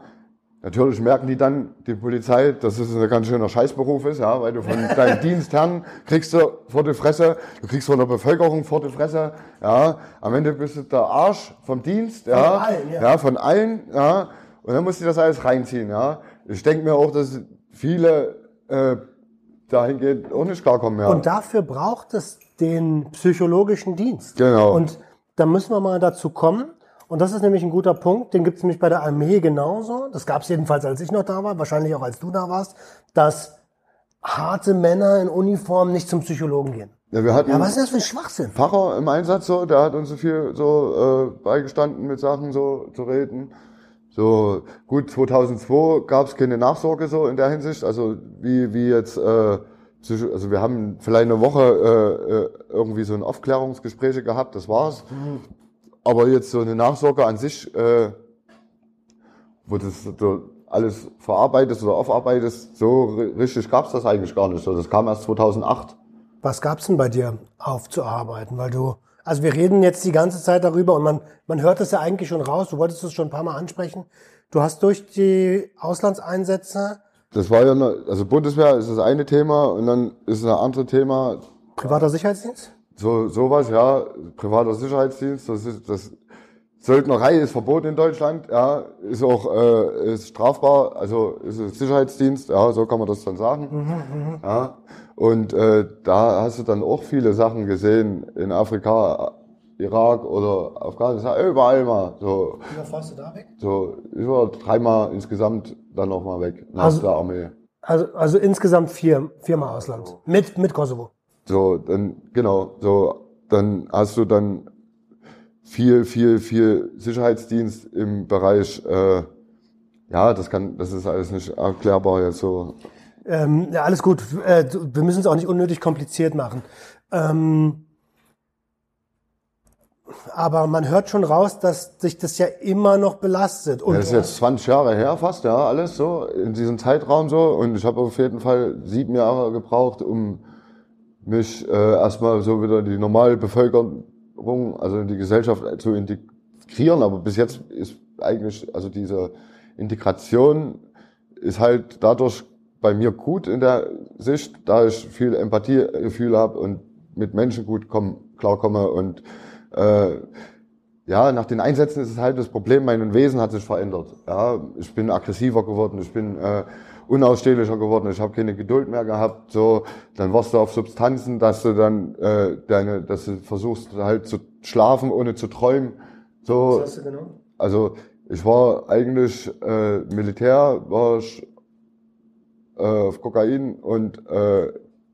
natürlich merken die dann, die Polizei, dass es ein ganz schöner Scheißberuf ist, ja, weil du von deinem Dienstherrn kriegst du vor die Fresse, du kriegst von der Bevölkerung vor die Fresse, ja, am Ende bist du der Arsch vom Dienst, ja, Von allen, ja. ja, von allen, ja, und dann musst du das alles reinziehen, ja. Ich denke mir auch, dass viele äh, dahingehend auch nicht klarkommen, ja. Und dafür braucht es den psychologischen Dienst. Genau. Und da müssen wir mal dazu kommen. Und das ist nämlich ein guter Punkt, den gibt es nämlich bei der Armee genauso. Das gab es jedenfalls, als ich noch da war, wahrscheinlich auch als du da warst, dass harte Männer in Uniform nicht zum Psychologen gehen. ja, wir hatten Ja, was ist das für ein Schwachsinn? Pfarrer im Einsatz so, der hat uns so viel so äh, beigestanden mit Sachen so zu reden. So gut 2002 gab es keine Nachsorge so in der Hinsicht, also wie wie jetzt äh, also wir haben vielleicht eine Woche äh, äh, irgendwie so ein Aufklärungsgespräche gehabt, das war's. Aber jetzt so eine Nachsorge an sich, äh, wo das so alles verarbeitet oder aufarbeitest, so ri- richtig gab's das eigentlich gar nicht. Das kam erst 2008. Was gab's denn bei dir aufzuarbeiten? Weil du, also wir reden jetzt die ganze Zeit darüber und man, man hört es ja eigentlich schon raus. Du wolltest es schon ein paar Mal ansprechen. Du hast durch die Auslandseinsätze Das war ja, eine, also Bundeswehr ist das eine Thema und dann ist ein anderes Thema, privater Sicherheitsdienst? So sowas, ja, privater Sicherheitsdienst, das ist das Söldnerei ist verboten in Deutschland, ja, ist auch äh, ist strafbar, also ist ein Sicherheitsdienst, ja, so kann man das dann sagen, ja. Und äh, da hast du dann auch viele Sachen gesehen in Afrika, Irak oder Afghanistan, überall mal so Wie oft warst du da weg? so über dreimal insgesamt dann noch mal weg nach Also- der Armee. Also, also insgesamt vier, viermal Ausland. Mit, mit Kosovo. So, dann, genau, so, dann hast du dann viel, viel, viel Sicherheitsdienst im Bereich, äh, ja, das kann, das ist alles nicht erklärbar jetzt so. Ähm, ja, alles gut. Äh, wir müssen es auch nicht unnötig kompliziert machen. Ähm, aber man hört schon raus, dass sich das ja immer noch belastet. Und Ja, das ist jetzt 20 Jahre her fast, ja, alles so, in diesem Zeitraum so. Und ich habe auf jeden Fall sieben Jahre gebraucht, um mich äh, erstmal so wieder in die normale Bevölkerung, also in die Gesellschaft zu integrieren. Aber bis jetzt ist eigentlich, also diese Integration ist halt dadurch bei mir gut in der Sicht, da ich viel Empathiegefühl habe und mit Menschen gut komm, klarkomme und äh, ja, nach den Einsätzen ist es halt das Problem, mein Wesen hat sich verändert. Ja, ich bin aggressiver geworden, ich bin äh, unausstehlicher geworden, ich habe keine Geduld mehr gehabt. So, dann warst du auf Substanzen, dass du dann äh, deine, dass du versuchst halt zu schlafen, ohne zu träumen. So, Was hast du genau? also ich war eigentlich äh, Militär, war ich äh, auf Kokain und äh,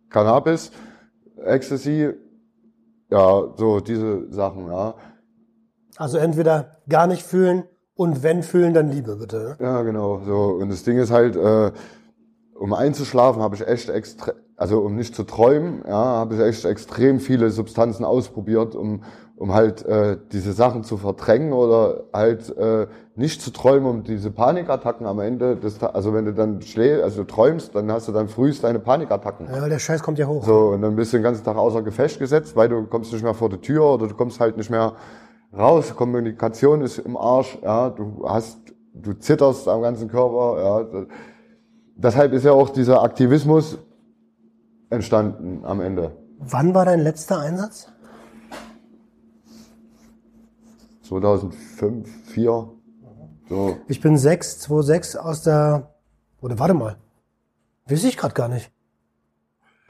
Cannabis, Ecstasy, ja, so diese Sachen, ja. Also entweder gar nicht fühlen und wenn fühlen, dann Liebe, bitte. Ja, genau. So und das Ding ist halt, äh, um einzuschlafen, habe ich echt extrem, also um nicht zu träumen, ja, habe ich echt extrem viele Substanzen ausprobiert, um um halt äh, diese Sachen zu verdrängen oder halt äh, nicht zu träumen, um diese Panikattacken am Ende des, Ta- also wenn du dann schläfst, also du träumst, dann hast du dann frühst deine Panikattacken. Ja, weil der Scheiß kommt ja hoch. So, und dann bist du den ganzen Tag außer Gefecht gesetzt, weil du kommst nicht mehr vor die Tür oder du kommst halt nicht mehr raus. Kommunikation ist im Arsch, ja, du hast, du zitterst am ganzen Körper, ja. Deshalb ist ja auch dieser Aktivismus entstanden am Ende. Wann war dein letzter Einsatz? 2005, 2004, so. Ich bin 6, 2, 6 aus der, oder warte mal. Weiß ich gerade gar nicht.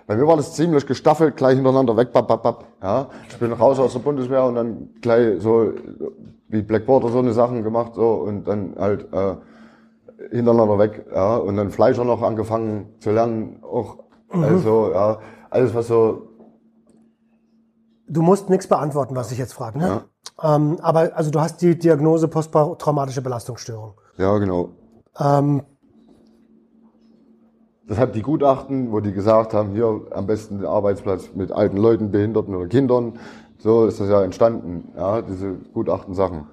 Bei mir war das ziemlich gestaffelt, gleich hintereinander weg, bap, bap, bap. Ja, ich bin raus aus der Bundeswehr und dann gleich so wie Blackboard oder so eine Sachen gemacht so und dann halt äh, hintereinander weg. Ja, und dann Fleischer noch angefangen zu lernen, auch also ja alles was so Du musst nichts beantworten, was ich jetzt frage, ne? Ähm, aber also du hast die Diagnose posttraumatische Belastungsstörung. ja genau. Ähm, Deshalb die Gutachten, wo die gesagt haben, hier am besten den Arbeitsplatz mit alten Leuten, Behinderten oder Kindern. So ist das ja entstanden, ja, diese Gutachten-Sachen.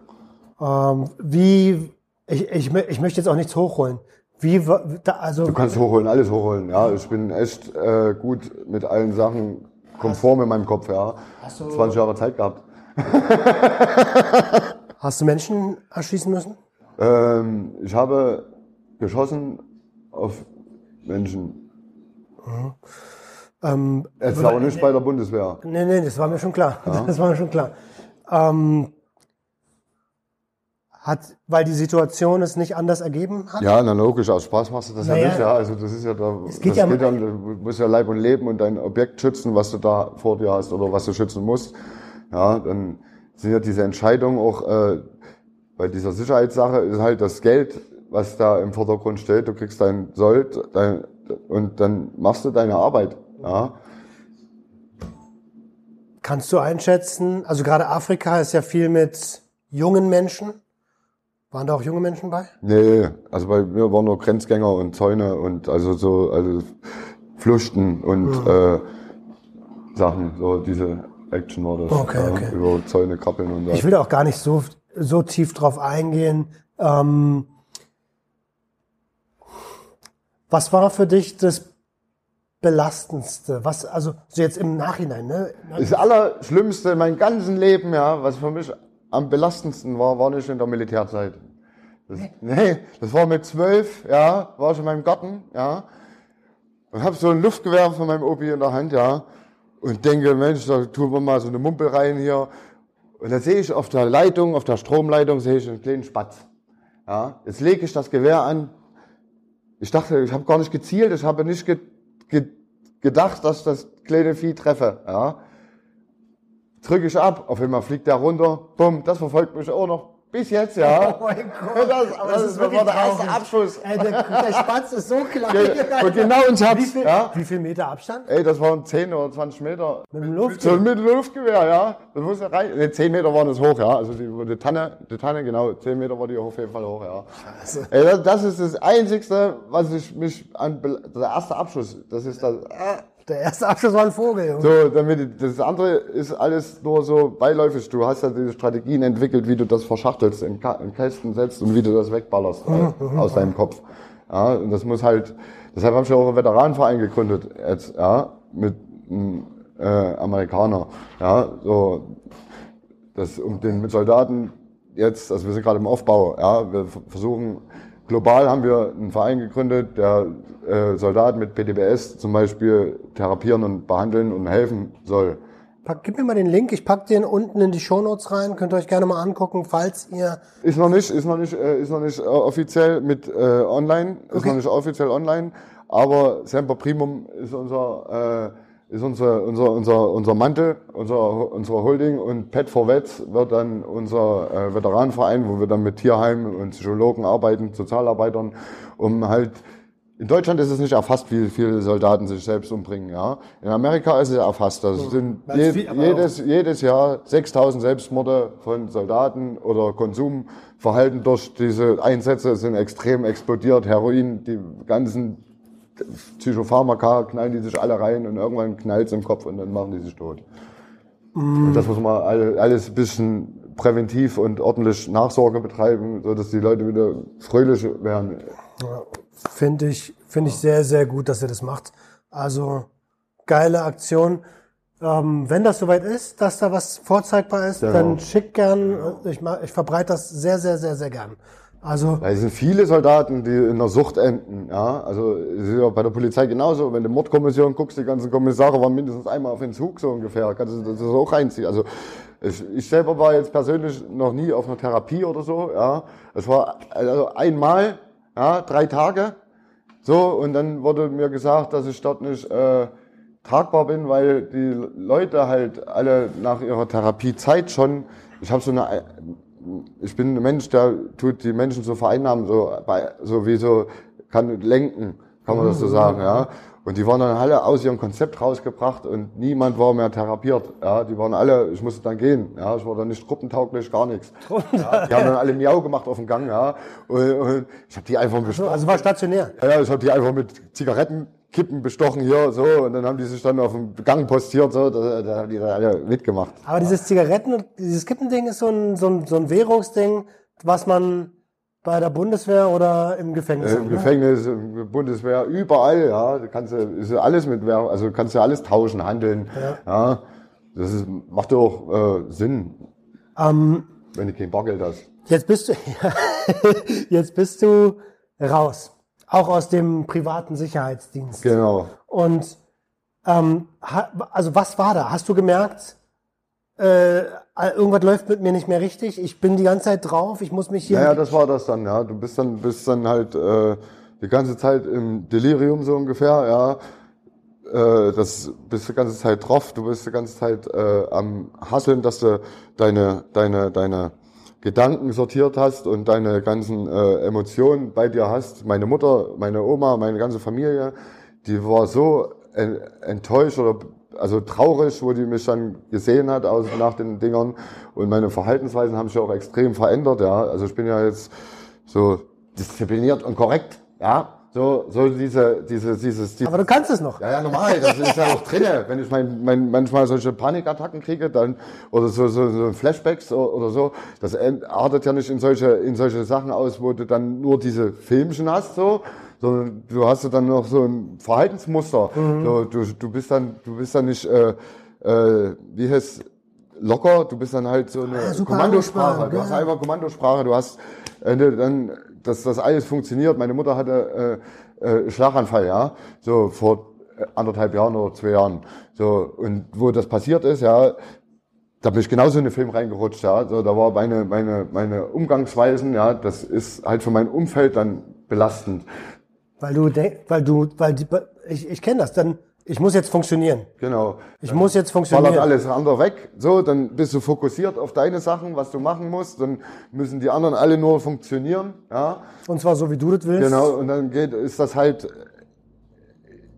ähm, wie, ich, ich, ich möchte jetzt auch nichts hochholen. Wie, also, Du kannst hochholen, alles hochholen. Ja, ich bin echt äh, gut mit allen Sachen konform in meinem Kopf. Ja, Hast du- 20 Jahre Zeit gehabt. Hast du Menschen erschießen müssen? Ähm, ich habe geschossen auf Menschen. Ähm, Jetzt aber nicht bei der Bundeswehr. Nee, nee, das war mir schon klar. Das war mir schon klar. Ähm, hat, weil die Situation es nicht anders ergeben hat? Ja, na logisch, aus Spaß machst du das ja, Naja, nicht, ja. Also das ist ja da, es geht ja geht ja, du musst ja Leib und Leben und dein Objekt schützen, was du da vor dir hast oder was du schützen musst. Ja, dann sind ja diese Entscheidungen auch äh, bei dieser Sicherheitssache ist halt das Geld, was da im Vordergrund steht. Du kriegst dein Sold dein, und dann machst du deine Arbeit. Ja. Kannst du einschätzen, also gerade Afrika ist ja viel mit jungen Menschen. Waren da auch junge Menschen bei? Nee, also bei mir waren nur Grenzgänger und Zäune und also so also Fluchten und äh, Sachen, so diese Action war das. Okay, ja, okay. Über Zäune krabbeln und so. Ich will da auch gar nicht so, so tief drauf eingehen. Ähm, was war für dich das Belastendste? Was, also so jetzt im Nachhinein, ne? Das Allerschlimmste in meinem ganzen Leben, ja, was für mich am belastendsten war, war nicht in der Militärzeit. Das, nee, das war mit zwölf, ja, war ich in meinem Garten, ja, und hab so ein Luftgewehr von meinem Opi in der Hand, ja, und denke, Mensch, da tun wir mal so eine Mumpel rein hier. Und da sehe ich auf der Leitung, auf der Stromleitung, sehe ich einen kleinen Spatz. Ja, jetzt lege ich das Gewehr an. Ich dachte, ich habe gar nicht gezielt, ich habe nicht ge ge gedacht, dass das kleine Vieh treffe. Ja. Drücke ich ab, auf einmal fliegt der runter, bumm, das verfolgt mich auch noch bis jetzt, ja. Oh mein Gott. Das, Aber das, das ist wirklich war der erste. Abschuss. Ey, der, der Spatz ist so klein. Und genau ins Wie Herz, viel, ja. wie viel Meter Abstand? Ey, das waren 10 oder 20 Meter. Mit dem Luft? So mit dem Luftgewehr, ja. Das muss ja rein. Nee, 10 Meter waren es hoch, ja. Also die, die Tanne, die Tanne, genau, 10 Meter war die auf jeden Fall hoch, ja. Ey, das, das ist das Einzigste, was ich mich an, der erste Abschuss, das ist das, äh, Der erste Abschuss war ein Vogel, Junge. so, damit, das andere ist alles nur so beiläufig. Du hast ja diese Strategien entwickelt, wie du das verschachtelst, in, Ka in Kästen setzt und wie du das wegballerst äh, aus deinem Kopf. Ja, und das muss halt, deshalb habe ich auch einen Veteranenverein gegründet, jetzt, ja, mit einem äh, Amerikaner, ja, so, das, um den mit Soldaten jetzt, also wir sind gerade im Aufbau, ja, wir versuchen, global haben wir einen Verein gegründet, der äh, Soldaten mit PTBS zum Beispiel therapieren und behandeln und helfen soll. Pack, gib mir mal den Link, ich pack den unten in die Shownotes rein, könnt ihr euch gerne mal angucken, falls ihr... Ist noch nicht, ist noch nicht, äh, ist noch nicht äh, offiziell mit äh, online, ist Okay. noch nicht offiziell online, aber Semper Primum ist unser äh, ist unser unser unser unser Mantel, unser unsere Holding und Pet for Vets wird dann unser äh, Veteranenverein, wo wir dann mit Tierheimen und Psychologen arbeiten, Sozialarbeitern, um halt in Deutschland ist es nicht erfasst, wie viele Soldaten sich selbst umbringen. Ja, in Amerika ist es erfasst. Das sind Weil's je, jedes jedes Jahr 6000 Selbstmorde von Soldaten oder Konsumverhalten durch diese Einsätze sind extrem explodiert. Heroin, die ganzen Psychopharmaka knallen die sich alle rein und irgendwann knallt's im Kopf und dann machen die sich tot. Und das muss man alle- alles ein bisschen präventiv und ordentlich Nachsorge betreiben, so dass die Leute wieder fröhlich werden. Finde ich, finde ich sehr, sehr gut, dass ihr das macht. Also, geile Aktion. Ähm, wenn das soweit ist, dass da was vorzeigbar ist, Genau. dann schick gern. Ich, ma- ich verbreite das sehr, sehr, sehr, sehr gern. Also, Da sind viele Soldaten, die in der Sucht enden. Ja, also es ist ja bei der Polizei genauso. Wenn du Mordkommission guckst, die ganzen Kommissare waren mindestens einmal auf den Zug so ungefähr. Kannst du das auch reinziehen? Also ich, ich selber war jetzt persönlich noch nie auf einer Therapie oder so. Ja, es war also einmal, ja, drei Tage. So und dann wurde mir gesagt, dass ich dort nicht äh, tragbar bin, weil die Leute halt alle nach ihrer Therapiezeit schon. Ich habe so eine ich bin ein Mensch, der tut die Menschen so vereinnahmen, so, bei, so wie so, kann lenken, kann man das so sagen, ja. Und die waren dann alle aus ihrem Konzept rausgebracht und niemand war mehr therapiert, ja. Die waren alle, ich musste dann gehen, ja. Ich war dann nicht gruppentauglich, gar nichts. Ja. Die haben dann alle Miau gemacht auf dem Gang, ja. Und, und ich habe die einfach bestochen. also war stationär. Ja, ich habe die einfach mit Zigarettenkippen bestochen hier, so. Und dann haben die sich dann auf dem Gang postiert, so. Da, da haben die dann alle mitgemacht. Aber dieses Zigaretten und dieses Kippending ist so ein, so ein, so ein Währungsding, was man bei der Bundeswehr oder im Gefängnis Äh. Im ne? Gefängnis, im Bundeswehr, überall, ja. Da kannst du, ist ja alles mit Währung, also kannst du alles tauschen, handeln. Ja. Das ist, macht ja auch äh, Sinn, Ähm, wenn du kein Bargeld hast. jetzt bist du, jetzt bist du raus. Auch aus dem privaten Sicherheitsdienst. Genau. Und ähm, ha, also was war da? Hast du gemerkt, äh, irgendwas läuft mit mir nicht mehr richtig? Ich bin die ganze Zeit drauf, ich muss mich hier. Naja, das war das dann, ja. Du bist dann, bist dann halt äh, die ganze Zeit im Delirium so ungefähr, ja. Äh, das bist die ganze Zeit drauf, du bist die ganze Zeit äh, am Hasseln, dass du deine, deine, deine Gedanken sortiert hast und deine ganzen äh, Emotionen bei dir hast. Meine Mutter, meine Oma, meine ganze Familie, die war so en- enttäuscht oder also traurig, wo die mich dann gesehen hat aus, nach den Dingern. Und meine Verhaltensweisen haben sich auch extrem verändert, ja. Also ich bin ja jetzt so diszipliniert und korrekt, ja. So, so diese, diese, dieses, dieses Aber du kannst es noch. ja, ja, normal, das ist ja auch drinne. Wenn ich mein, mein, manchmal solche Panikattacken kriege, dann, oder so, so, so Flashbacks oder so, das artet ja nicht in solche, in solche Sachen aus, wo du dann nur diese Filmchen hast, so, sondern du hast ja dann noch so ein Verhaltensmuster. So, du, du bist dann, du bist dann nicht, äh, äh, wie heißt, locker, du bist dann halt so eine Ah, Kommandosprache. Du hast einfach Kommandosprache, du hast äh, ne, dann, dass das alles funktioniert. Meine Mutter hatte äh, äh, Schlaganfall, ja, so vor äh, anderthalb Jahren oder zwei Jahren. So, und wo das passiert ist, ja, da bin ich genauso in den Film reingerutscht, ja. So, da war meine, meine, meine Umgangsweisen, ja, das ist halt für mein Umfeld dann belastend. Weil du denk, weil du, weil die, ich, ich kenne das, dann, ich muss jetzt funktionieren. Genau. Ich muss jetzt ballert funktionieren. alles andere weg, so, dann bist du fokussiert auf deine Sachen, was du machen musst, dann müssen die anderen alle nur funktionieren, ja. Und zwar so, wie du das willst. Genau, und dann geht, ist das halt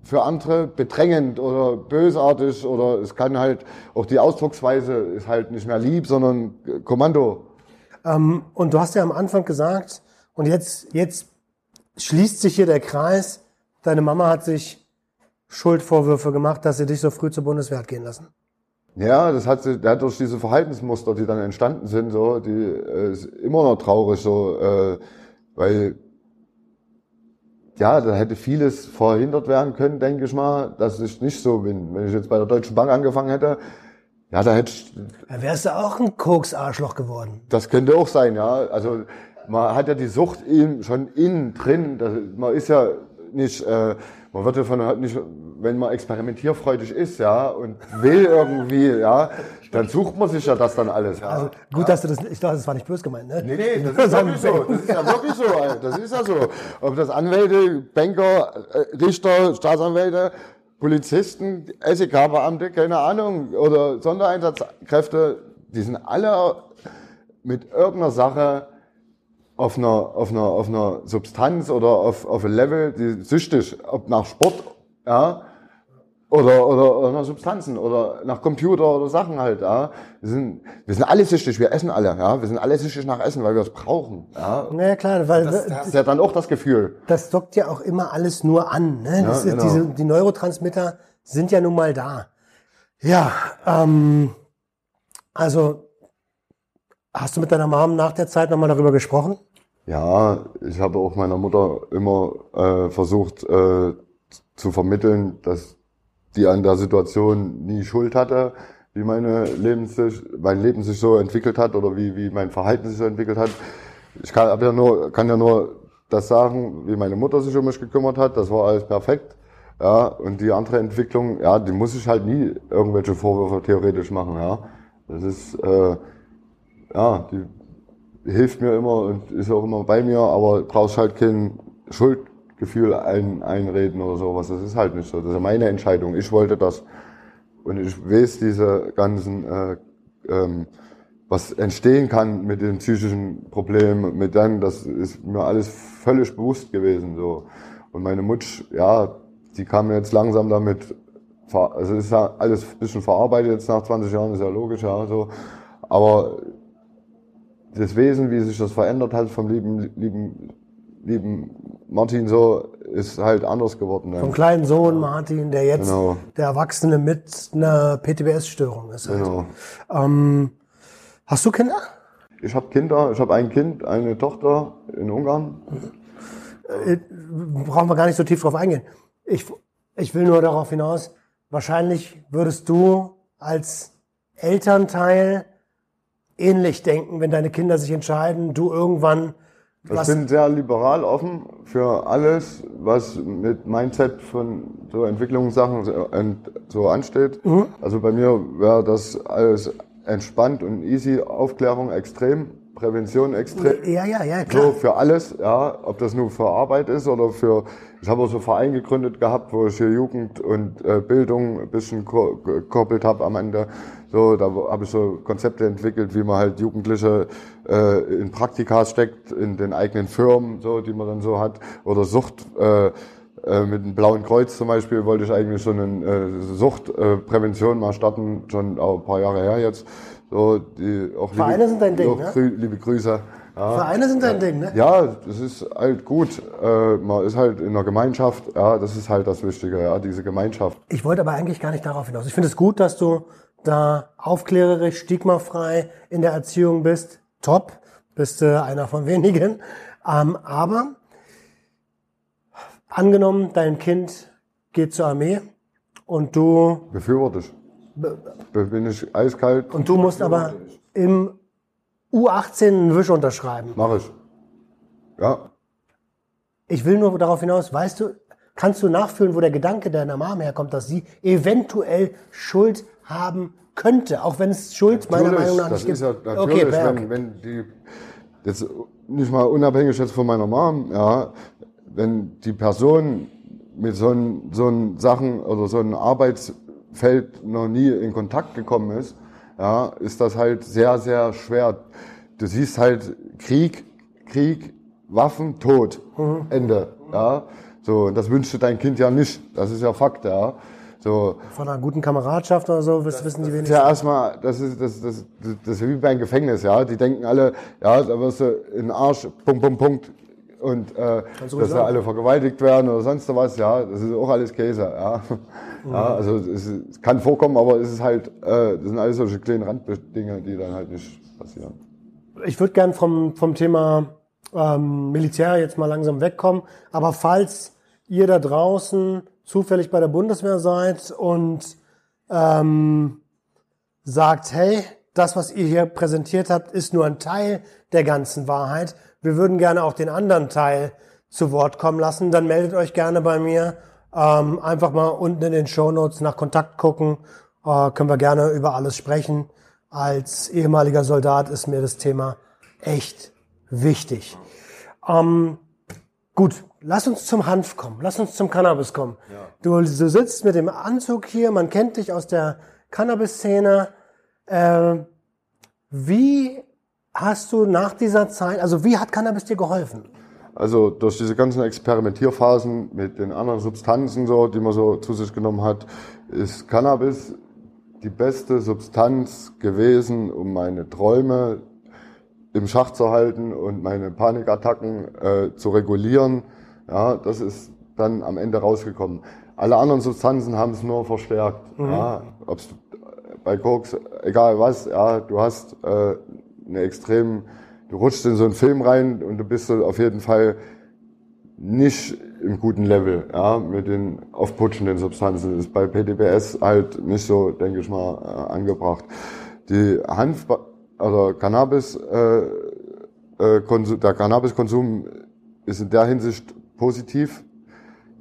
für andere bedrängend oder bösartig oder es kann halt, auch die Ausdrucksweise ist halt nicht mehr lieb, sondern Kommando. Ähm, und du hast ja am Anfang gesagt, und jetzt, jetzt schließt sich hier der Kreis, deine Mama hat sich Schuldvorwürfe gemacht, dass sie dich so früh zur Bundeswehr hat gehen lassen. Ja, das hat, sie- der hat durch diese Verhaltensmuster, die dann entstanden sind, so, die äh, ist immer noch traurig, so, äh, weil ja, da hätte vieles verhindert werden können, denke ich mal, dass ich nicht so bin. Wenn ich jetzt bei der Deutschen Bank angefangen hätte, ja, da hätte ich, Da wärst du auch ein Koks-Arschloch geworden. das könnte auch sein, ja. Also man hat ja die Sucht in, schon innen drin. Das, man ist ja nicht, äh, man wird ja von halt nicht, wenn man experimentierfreudig ist, ja, und will irgendwie, ja, dann sucht man sich ja das dann alles. Ja. Also gut, dass du das, ich dachte, das war nicht böse gemeint, ne? Nee, nee, das ist wirklich so. Das ist ja wirklich so. Das ist ja so. Ob das Anwälte, Banker, äh, Richter, Staatsanwälte, Polizisten, SEK-Beamte, keine Ahnung, oder Sondereinsatzkräfte, die sind alle mit irgendeiner Sache auf einer, auf einer, auf einer Substanz oder auf, auf ein Level, die süchtig, ob nach Sport, ja, oder, oder, oder nach Substanzen oder nach Computer oder Sachen halt, ja. Wir sind, wir sind alle süchtig, wir essen alle, ja. Wir sind alle süchtig nach Essen, weil wir es brauchen, ja. Naja, klar, weil Das, das ist ja dann auch das Gefühl. das dockt ja auch immer alles nur an. Ne? Das Ja, ist genau. diese, die Neurotransmitter sind ja nun mal da. Ja, ähm, also hast du mit deiner Mom nach der Zeit nochmal darüber gesprochen? Ja, ich habe auch meiner Mutter immer äh, versucht äh, zu vermitteln, dass die an der Situation nie Schuld hatte, wie meine Lebens mein Leben sich so entwickelt hat oder wie, wie mein Verhalten sich so entwickelt hat. Ich kann, ja nur, kann ja nur das sagen, wie meine Mutter sich um mich gekümmert hat. Das war alles perfekt. Ja, und die andere Entwicklung, ja, die muss ich halt nie irgendwelche Vorwürfe theoretisch machen. Ja, das ist äh, ja, die hilft mir immer und ist auch immer bei mir, aber brauchst halt kein Schuldgefühl ein, einreden oder sowas. Das ist halt nicht so. Das ist meine Entscheidung. Ich wollte das. Und ich weiß diese ganzen, äh, ähm, was entstehen kann mit den psychischen Problemen, mit dann, das ist mir alles völlig bewusst gewesen, so. Und meine Mutsch, ja, die kam jetzt langsam damit, also ist ja alles ein bisschen verarbeitet jetzt nach 20 Jahren, ist ja logisch, ja, so. Aber das Wesen, wie sich das verändert hat vom lieben, lieben, lieben Martin so, ist halt anders geworden. Vom Ja. kleinen Sohn Martin, der jetzt Genau. der Erwachsene mit einer PTBS-Störung ist. Halt. Genau. Ähm, hast du Kinder? Ich habe Kinder, ich habe ein Kind, eine Tochter in Ungarn. Äh, brauchen wir gar nicht so tief drauf eingehen. Ich, ich will nur darauf hinaus, wahrscheinlich würdest du als Elternteil ähnlich denken, wenn deine Kinder sich entscheiden, du irgendwann Ich bin sehr liberal offen für alles, was mit Mindset von so Entwicklungssachen so, ent- so ansteht. Mhm. Also bei mir wäre das alles entspannt und easy, Aufklärung extrem, Prävention extrem. Ja, ja, ja, klar. So für alles, ja, ob das nur für Arbeit ist oder für, ich habe auch so einen Verein gegründet gehabt, wo ich hier Jugend und äh, Bildung ein bisschen ko- gekoppelt habe am Ende. So, da habe ich so Konzepte entwickelt, wie man halt Jugendliche äh, in Praktika steckt, in den eigenen Firmen, so, die man dann so hat, oder Sucht. Äh, äh, mit dem Blauen Kreuz zum Beispiel wollte ich eigentlich so eine äh, Suchtprävention Prävention mal starten, schon ein paar Jahre her jetzt. So, die, auch Vereine sind dein Ding, ne? grü- Liebe Grüße. Ja. Vereine sind dein Ding, ne? Ja, das ist halt gut. Äh, man ist halt in einer Gemeinschaft. Ja, das ist halt das Wichtige, ja, diese Gemeinschaft. Ich wollte aber eigentlich gar nicht darauf hinaus. Ich finde es gut, dass du da aufklärerisch, stigmafrei in der Erziehung bist. Top. Bist äh, einer von wenigen. Ähm, aber angenommen, dein Kind geht zur Armee und du Befürworte Be- Bin ich eiskalt? und du musst aber im U18 einen Wisch unterschreiben. Mach ich. Ja. Ich will nur darauf hinaus, weißt du, kannst du nachfühlen, wo der Gedanke deiner Mom herkommt, dass sie eventuell Schuld haben könnte, auch wenn es Schuld meiner Natürlich, Meinung nach das nicht ist ja gibt. natürlich, okay, wenn, okay. wenn die, jetzt nicht mal unabhängig jetzt von meiner Mom, ja, wenn die Person mit so einen, so einen Sachen oder so einem Arbeitsfeld noch nie in Kontakt gekommen ist, ja, ist das halt sehr, sehr schwer. Du siehst halt Krieg, Krieg, Waffen, Tod, Mhm. Ende, ja. So, und das wünschst du dein Kind ja nicht. Das ist ja Fakt, ja. So, Von einer guten Kameradschaft oder so, das wissen die das ist wenigsten. ja erstmal, das ist, das, das, das, das ist wie beim Gefängnis, ja. Die denken alle, ja, da wirst du in den Arsch, Punkt, Punkt, Punkt. Und äh, dass da alle vergewaltigt werden oder sonst was, ja, das ist auch alles Käse, ja. Ja also es kann vorkommen, aber es ist halt, äh, das sind alles solche kleinen Randdinge, die dann halt nicht passieren. Ich würde gern vom, vom Thema ähm, Militär jetzt mal langsam wegkommen. Aber falls ihr da draußen zufällig bei der Bundeswehr seid und ähm, sagt, hey, das, was ihr hier präsentiert habt, ist nur ein Teil der ganzen Wahrheit. Wir würden gerne auch den anderen Teil zu Wort kommen lassen. Dann meldet euch gerne bei mir. Ähm, einfach mal unten in den Show Notes nach Kontakt gucken. Äh, können wir gerne über alles sprechen. Als ehemaliger Soldat ist mir das Thema echt wichtig. Ähm, gut, lass uns zum Hanf kommen. Lass uns zum Cannabis kommen. Du, du sitzt mit dem Anzug hier. Man kennt dich aus der Cannabis-Szene. Äh, wie hast du nach dieser Zeit, also wie hat Cannabis dir geholfen? Also durch diese ganzen Experimentierphasen mit den anderen Substanzen, so, die man so zu sich genommen hat, ist Cannabis die beste Substanz gewesen, um meine Träume im Schach zu halten und meine Panikattacken äh, zu regulieren. Ja, das ist dann am Ende rausgekommen. Alle anderen Substanzen haben es nur verstärkt. Ja, ob's bei Koks, egal was, ja, du hast äh, eine extrem, du rutschst in so einen Film rein und du bist so auf jeden Fall nicht im guten Level, ja, mit den aufputschenden Substanzen. Das ist bei PDBS halt nicht so, denke ich mal, äh, angebracht. Die Hanf, also Cannabis, äh, äh, der Cannabiskonsum ist in der Hinsicht positiv.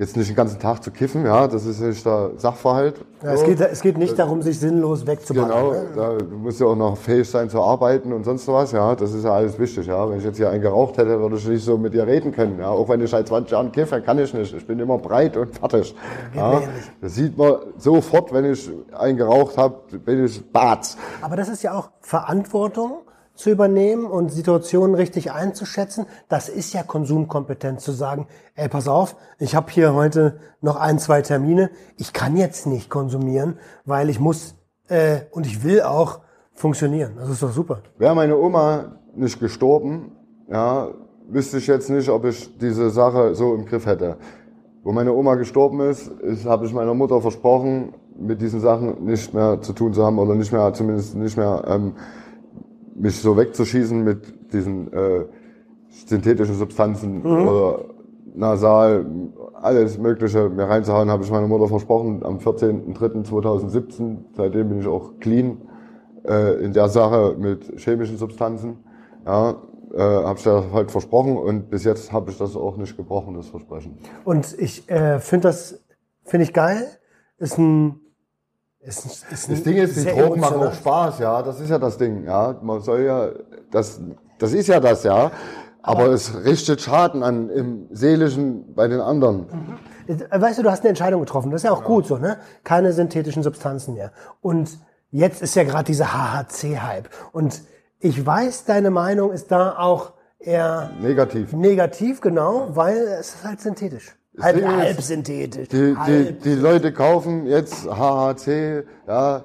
Jetzt nicht den ganzen Tag zu kiffen, ja, das ist nicht der Sachverhalt. Ja, es, geht, es geht nicht darum, sich sinnlos wegzuballern. Genau, ne? da, du musst ja auch noch fähig sein zu arbeiten und sonst was, ja, das ist ja alles wichtig, ja. Wenn ich jetzt hier einen geraucht hätte, würde ich nicht so mit dir reden können, ja. Auch wenn ich seit 20 Jahren kiffe, kann ich nicht. Ich bin immer breit und fertig. Ja. mir ähnlich. Das sieht man sofort, wenn ich einen geraucht habe, bin ich Batz. Aber das ist ja auch Verantwortung zu übernehmen und Situationen richtig einzuschätzen. Das ist ja Konsumkompetenz zu sagen, ey, pass auf, ich habe hier heute noch ein, zwei Termine. Ich kann jetzt nicht konsumieren, weil ich muss äh, und ich will auch funktionieren. Das ist doch super. Wäre meine Oma nicht gestorben, ja, wüsste ich jetzt nicht, ob ich diese Sache so im Griff hätte. Wo meine Oma gestorben ist, habe ich meiner Mutter versprochen, mit diesen Sachen nicht mehr zu tun zu haben oder nicht mehr, zumindest nicht mehr ähm, mich so wegzuschießen mit diesen äh, synthetischen Substanzen oder nasal, alles Mögliche mir reinzuhauen, habe ich meiner Mutter versprochen am 14.03.2017. Seitdem bin ich auch clean äh, in der Sache mit chemischen Substanzen. Ja, äh, habe ich das halt versprochen und bis jetzt habe ich das auch nicht gebrochen, das Versprechen. Und ich äh, finde das, finde ich geil. Ist ein, ist ist ein Das Ding ist, die Drogen machen auch Spaß, ja. Das ist ja das Ding, ja. Man soll ja, das, das ist ja das, ja. Aber es richtet Schaden an im Seelischen bei den anderen. Äh, Weißt du, du hast eine Entscheidung getroffen. Das ist ja auch gut so, ne? Keine synthetischen Substanzen mehr. Und jetzt ist ja gerade dieser HHC-Hype. Und ich weiß, deine Meinung ist da auch eher Negativ. negativ, genau, weil es ist halt synthetisch. Halb, halb synthetisch. Die, die, halb. die Leute kaufen jetzt HHC, ja.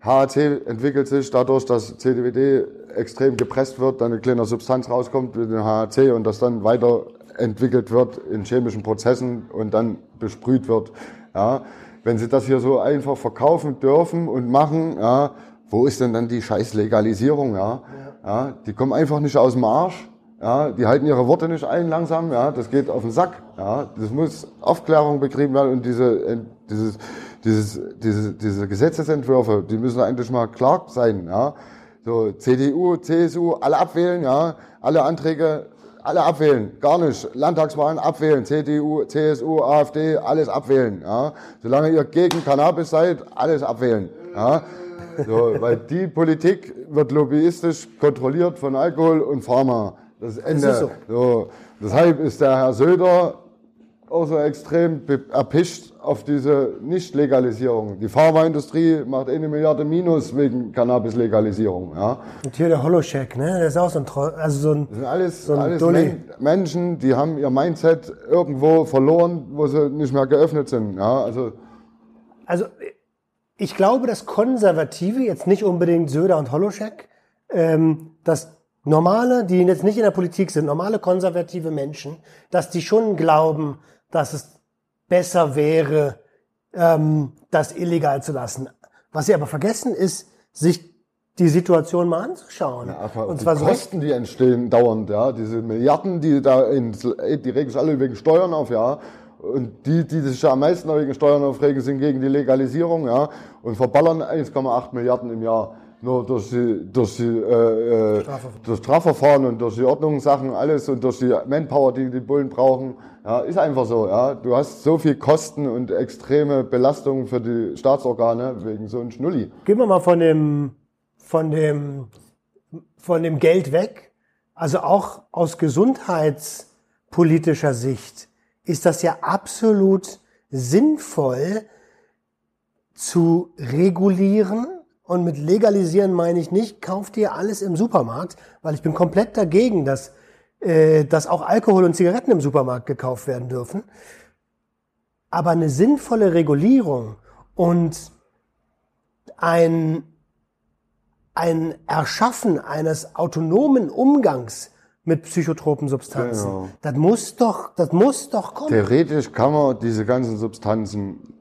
HHC entwickelt sich dadurch, dass CDWD extrem gepresst wird, dann eine kleine Substanz rauskommt mit dem HHC und das dann weiterentwickelt wird in chemischen Prozessen und dann besprüht wird. Ja. Wenn sie das hier so einfach verkaufen dürfen und machen, ja, wo ist denn dann die scheiß Legalisierung? Ja? Ja. die kommen einfach nicht aus dem Arsch. Ja, die halten ihre Worte nicht ein langsam, ja, das geht auf den Sack. Ja, das muss Aufklärung betrieben werden und diese, äh, dieses, dieses, diese, diese Gesetzesentwürfe, die müssen eigentlich mal klar sein. Ja. So CDU, CSU, alle abwählen, ja, alle Anträge, alle abwählen, gar nicht. Landtagswahlen abwählen, CDU, CSU, AfD, alles abwählen. Ja. Solange ihr gegen Cannabis seid, alles abwählen. Ja. So, weil die Politik wird lobbyistisch kontrolliert von Alkohol und Pharma. Das Ende. ist so. so. Deshalb ist der Herr Söder auch so extrem erpicht auf diese Nicht-Legalisierung. Die Pharmaindustrie macht eine Milliarde Minus wegen Cannabis-Legalisierung. Ja. Und hier der Holocheck, ne? Der ist auch so ein Troll, also so ein, Das sind alles, So ein alles. Men Menschen, die haben ihr Mindset irgendwo verloren, wo sie nicht mehr geöffnet sind. Ja, also also ich glaube, dass Konservative, jetzt nicht unbedingt Söder und Holoschek, ähm, dass normale, die jetzt nicht in der Politik sind, normale konservative Menschen, dass die schon glauben, dass es besser wäre, ähm, das illegal zu lassen. Was sie aber vergessen, ist, sich die Situation mal anzuschauen. Aber und die zwar so richtig- Kosten, die entstehen dauernd, ja, diese Milliarden, die da in, die regen sich alle wegen Steuern auf, ja. Und die, die sich ja am meisten wegen Steuern aufregen, sind gegen die Legalisierung, ja, und verballern 1,8 Milliarden im Jahr. Nur durch die, durch die, äh, äh, durch Strafverfahren und durch die Ordnungssachen, alles und durch die Manpower, die die Bullen brauchen. Ja, ist einfach so, ja. Du hast so viel Kosten und extreme Belastungen für die Staatsorgane wegen so einem Schnulli. Gehen wir mal von dem, von dem, von dem Geld weg. Also auch aus gesundheitspolitischer Sicht ist das ja absolut sinnvoll zu regulieren. Und mit legalisieren meine ich nicht, kauft ihr alles im Supermarkt, weil ich bin komplett dagegen, dass, äh, dass auch Alkohol und Zigaretten im Supermarkt gekauft werden dürfen. Aber eine sinnvolle Regulierung und ein, ein Erschaffen eines autonomen Umgangs mit psychotropen Substanzen. Genau. Das muss doch, das muss doch kommen. Theoretisch kann man diese ganzen Substanzen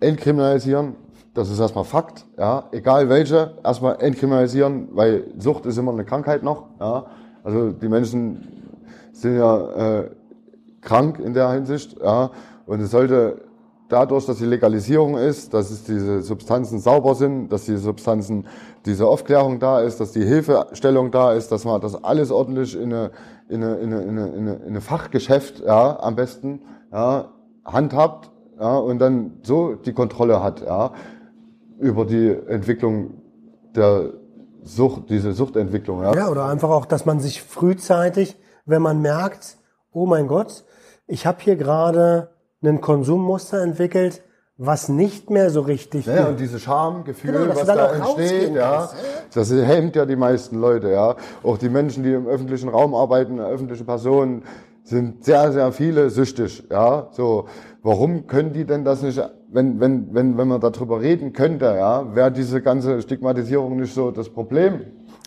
entkriminalisieren. Das ist erstmal Fakt, ja. Egal welche, erstmal entkriminalisieren, weil Sucht ist immer eine Krankheit noch, ja. Also die Menschen sind ja äh, krank in der Hinsicht, ja. Und es sollte dadurch, dass die Legalisierung ist, dass es diese Substanzen sauber sind, dass die Substanzen, diese Aufklärung da ist, dass die Hilfestellung da ist, dass man das alles ordentlich in eine, in eine, in eine, in eine, in eine Fachgeschäft, ja, am besten, ja, handhabt, ja, und dann so die Kontrolle hat, ja, über die Entwicklung der Sucht, diese Suchtentwicklung, ja. Ja, oder einfach auch, dass man sich frühzeitig, wenn man merkt, oh mein Gott, ich habe hier gerade ein Konsummuster entwickelt, was nicht mehr so richtig Ja, und dieses Schamgefühl, Genau, was da auch entsteht, ja, das hemmt ja die meisten Leute, ja. Auch die Menschen, die im öffentlichen Raum arbeiten, öffentliche Personen, sind sehr, sehr viele süchtig, ja. So, warum können die denn das nicht, wenn, wenn, wenn, wenn man darüber reden könnte, ja, wäre diese ganze Stigmatisierung nicht so das Problem?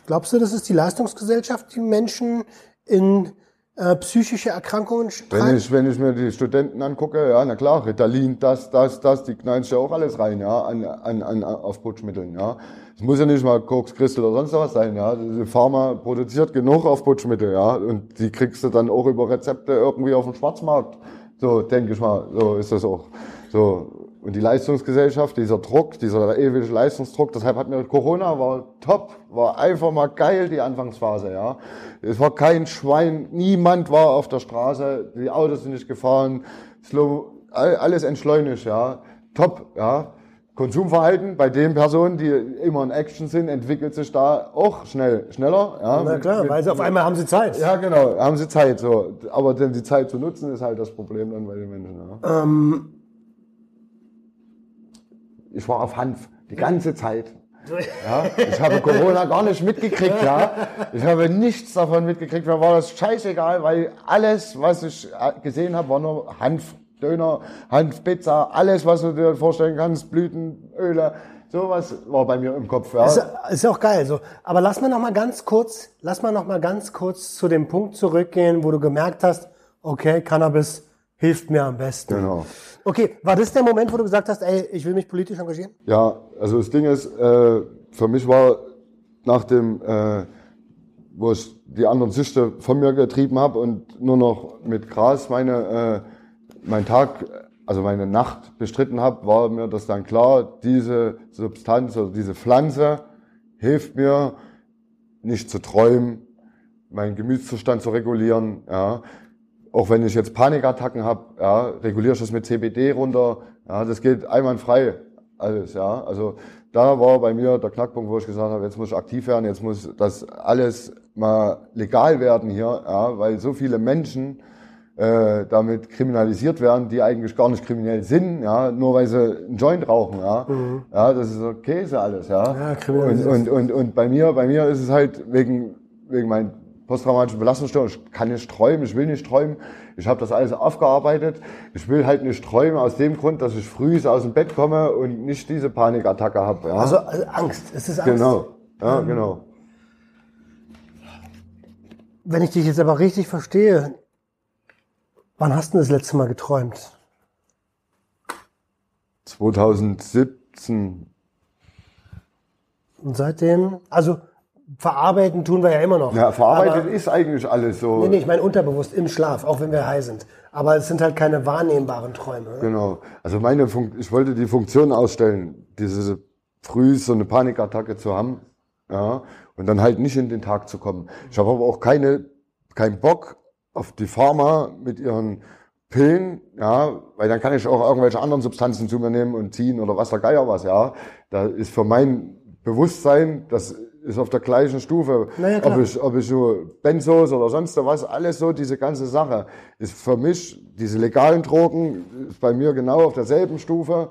Glaubst du, das ist die Leistungsgesellschaft, die Menschen in äh, psychische Erkrankungen Wenn ich, wenn ich mir die Studenten angucke, ja, na klar, Ritalin, das, das, das, die knallen sich ja auch alles rein, ja, an, an, an auf Putschmitteln, ja. Es muss ja nicht mal Koks, Christel oder sonst was sein, ja. Die Pharma produziert genug auf Putschmittel, ja. Und die kriegst du dann auch über Rezepte irgendwie auf dem Schwarzmarkt. So, denke ich mal, so ist das auch. So. Und die Leistungsgesellschaft, dieser Druck, dieser ewige Leistungsdruck, deshalb hat mir Corona war top, war einfach mal geil, die Anfangsphase, ja. Es war kein Schwein, niemand war auf der Straße, die Autos sind nicht gefahren, slow, all- alles entschleunigt, ja. Top, ja. Konsumverhalten bei den Personen, die immer in Action sind, entwickelt sich da auch schnell, schneller, ja. Na klar, Mit- weil sie auf einmal haben sie Zeit. ja, genau, haben sie Zeit, so. Aber denn die Zeit zu nutzen, ist halt das Problem dann bei den Menschen, ja. Ähm, Ich war auf Hanf die ganze Zeit. Ja, ich habe Corona gar nicht mitgekriegt, ja. Ich habe nichts davon mitgekriegt. Mir war das scheißegal, weil alles, was ich äh, gesehen habe, war nur Hanfdöner, Hanfpizza, alles, was du dir vorstellen kannst, Blüten, Öle, sowas war bei mir im Kopf, ja. Ist, ist ja auch geil. So. Aber lass mal noch mal ganz kurz, lass mal noch mal ganz kurz zu dem Punkt zurückgehen, wo du gemerkt hast, okay, Cannabis hilft mir am besten. Genau. Okay, war das der Moment, wo du gesagt hast, ey, ich will mich politisch engagieren? Ja, also das Ding ist, äh, für mich war nach dem, äh, wo ich die anderen Süchte von mir getrieben habe und nur noch mit Gras meine, äh, mein Tag, also meine Nacht bestritten habe, war mir das dann klar, diese Substanz oder diese Pflanze hilft mir, nicht zu träumen, meinen Gemütszustand zu regulieren, ja. Auch wenn ich jetzt Panikattacken habe, ja, reguliere ich das mit CBD runter, ja, das geht einwandfrei alles, ja. Also da war bei mir der Knackpunkt, wo ich gesagt habe, jetzt muss ich aktiv werden, jetzt muss das alles mal legal werden hier, ja, weil so viele Menschen äh, damit kriminalisiert werden, die eigentlich gar nicht kriminell sind, ja, nur weil sie einen Joint rauchen, ja. Ja, das ist so Käse alles, ja. Ja, und, und, und, und bei mir, bei mir ist es halt wegen, wegen meinen posttraumatischen Belastungsstörungen, ich kann nicht träumen, ich will nicht träumen. Ich habe das alles aufgearbeitet. Ich will halt nicht träumen aus dem Grund, dass ich früh aus dem Bett komme und nicht diese Panikattacke habe. Ja? Also, also Angst, es ist Angst. genau. Ja, genau. Wenn ich dich jetzt aber richtig verstehe, wann hast du das letzte Mal geträumt? 2017 Und seitdem, also verarbeiten tun wir ja immer noch. Ja, verarbeitet Aber, ist eigentlich alles so. nee, nee, ich meine unterbewusst im Schlaf, auch wenn wir high sind. Aber es sind halt keine wahrnehmbaren Träume. ne? Genau. Also meine Fun ich wollte die Funktion ausstellen, diese früh so eine Panikattacke zu haben, ja, und dann halt nicht in den Tag zu kommen. Ich habe aber auch keine keinen Bock auf die Pharma mit ihren Pillen, ja, weil dann kann ich auch irgendwelche anderen Substanzen zu mir nehmen und ziehen oder was der Geier was, ja. Da ist für mein Bewusstsein, das ist auf der gleichen Stufe. Na ja, klar. ob ich, ob ich so Benzos oder sonst was, alles so, diese ganze Sache ist für mich, diese legalen Drogen, ist bei mir genau auf derselben Stufe.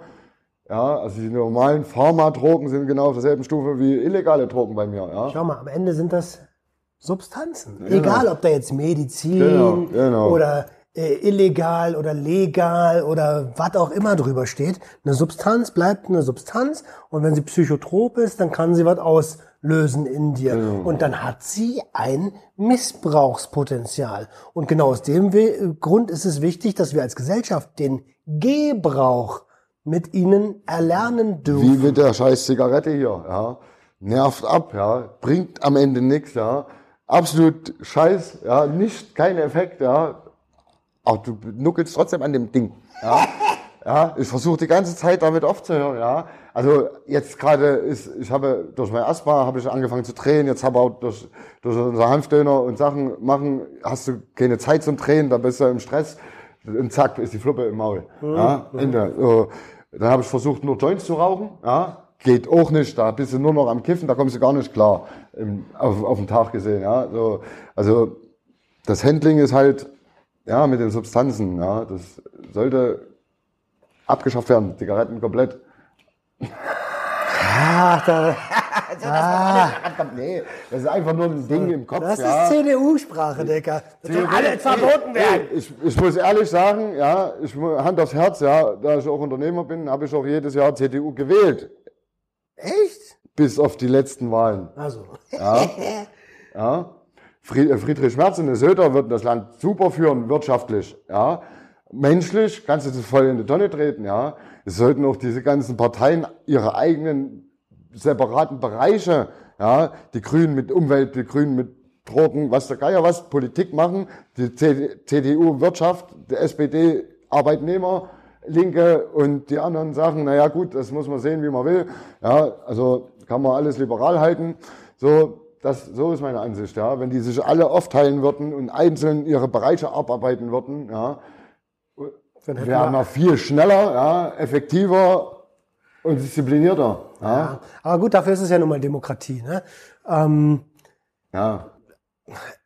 Ja, also die normalen Pharmadrogen sind genau auf derselben Stufe wie illegale Drogen bei mir, ja. Schau mal, am Ende sind das Substanzen. Egal, ob da jetzt Medizin Genau, genau. oder äh, illegal oder legal oder was auch immer drüber steht. Eine Substanz bleibt eine Substanz und wenn sie psychotrop ist, dann kann sie was auslösen in dir. Genau. Und dann hat sie ein Missbrauchspotenzial. Und genau aus dem We- Grund ist es wichtig, dass wir als Gesellschaft den Gebrauch mit ihnen erlernen dürfen. Wie mit der scheiß Zigarette hier, ja. Nervt ab, ja. Bringt am Ende nichts, ja. Absolut scheiß, ja. Nicht, kein Effekt, ja. Aber du nuckelst trotzdem an dem Ding, ja. Ja, ich versuche die ganze Zeit damit aufzuhören, ja. Also jetzt gerade ist, ich habe durch mein Asthma habe ich angefangen zu drehen, jetzt habe auch durch, durch unser Hanfdöner und Sachen machen, hast du keine Zeit zum Drehen, da bist du im Stress und zack, ist die Fluppe im Maul. Ja, Ende. So. Dann habe ich versucht, nur Joints zu rauchen, ja. Geht auch nicht, da bist du nur noch am Kiffen, da kommst du gar nicht klar, im, auf, auf den Tag gesehen, ja. So, also, das Handling ist halt, ja, mit den Substanzen, ja, das sollte abgeschafft werden, Zigaretten komplett. Ach, da, Nee, das ist einfach nur ein Ding im Kopf, das ja. ist CDU-Sprache, Dicker. Das soll alles verboten werden. Ich, ich muss ehrlich sagen, ja, ich Hand aufs Herz, ja, da ich auch Unternehmer bin, habe ich auch jedes Jahr CDU gewählt, Echt? bis auf die letzten Wahlen. Also. Ja. Fried- äh, Friedrich Merz und der Söder würden das Land super führen, wirtschaftlich. Ja. Menschlich kannst du das voll in die Tonne treten. Ja. Es sollten auch diese ganzen Parteien ihre eigenen separaten Bereiche, ja, die Grünen mit Umwelt, die Grünen mit Drogen, was der Geier was, Politik machen, die CDU Wirtschaft, die SPD Arbeitnehmer, Linke und die anderen sagen, naja gut, das muss man sehen, wie man will. Ja, also kann man alles liberal halten. So, das, so ist meine Ansicht, ja. Wenn die sich alle aufteilen würden und einzeln ihre Bereiche abarbeiten würden, ja, Dann hätten wären wir viel schneller, ja, effektiver und disziplinierter. Ja, Ja, aber gut, dafür ist es ja nun mal Demokratie. Ne? Ähm, ja.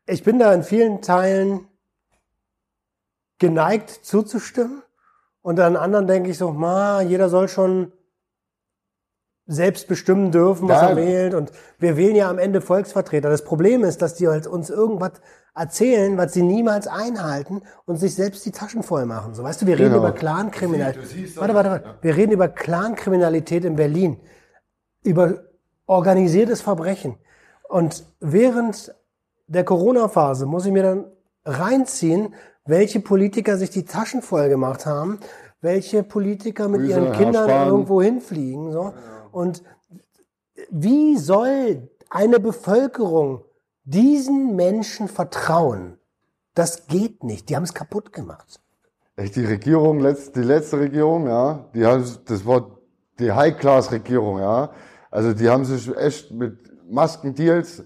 ich bin da in vielen Teilen geneigt zuzustimmen. Und an anderen denke ich so, ma, jeder soll schon selbst bestimmen dürfen, was Ja. er wählt. Und wir wählen ja am Ende Volksvertreter. Das Problem ist, dass die halt uns irgendwas erzählen, was sie niemals einhalten und sich selbst die Taschen voll machen. So, weißt du, wir reden Genau. über Clankriminalität. Warte, warte, warte. Wir reden über Clankriminalität in Berlin. Über organisiertes Verbrechen. Und während der Corona-Phase muss ich mir dann reinziehen, welche Politiker sich die Taschen voll gemacht haben, welche Politiker mit Grüße, ihren Kindern irgendwo hinfliegen. So. Und wie soll eine Bevölkerung diesen Menschen vertrauen? Das geht nicht. Die haben es kaputt gemacht. Echt, die Regierung, die letzte Regierung, ja, die haben, das war die High-Class-Regierung, ja. Also die haben sich echt mit Maskendeals,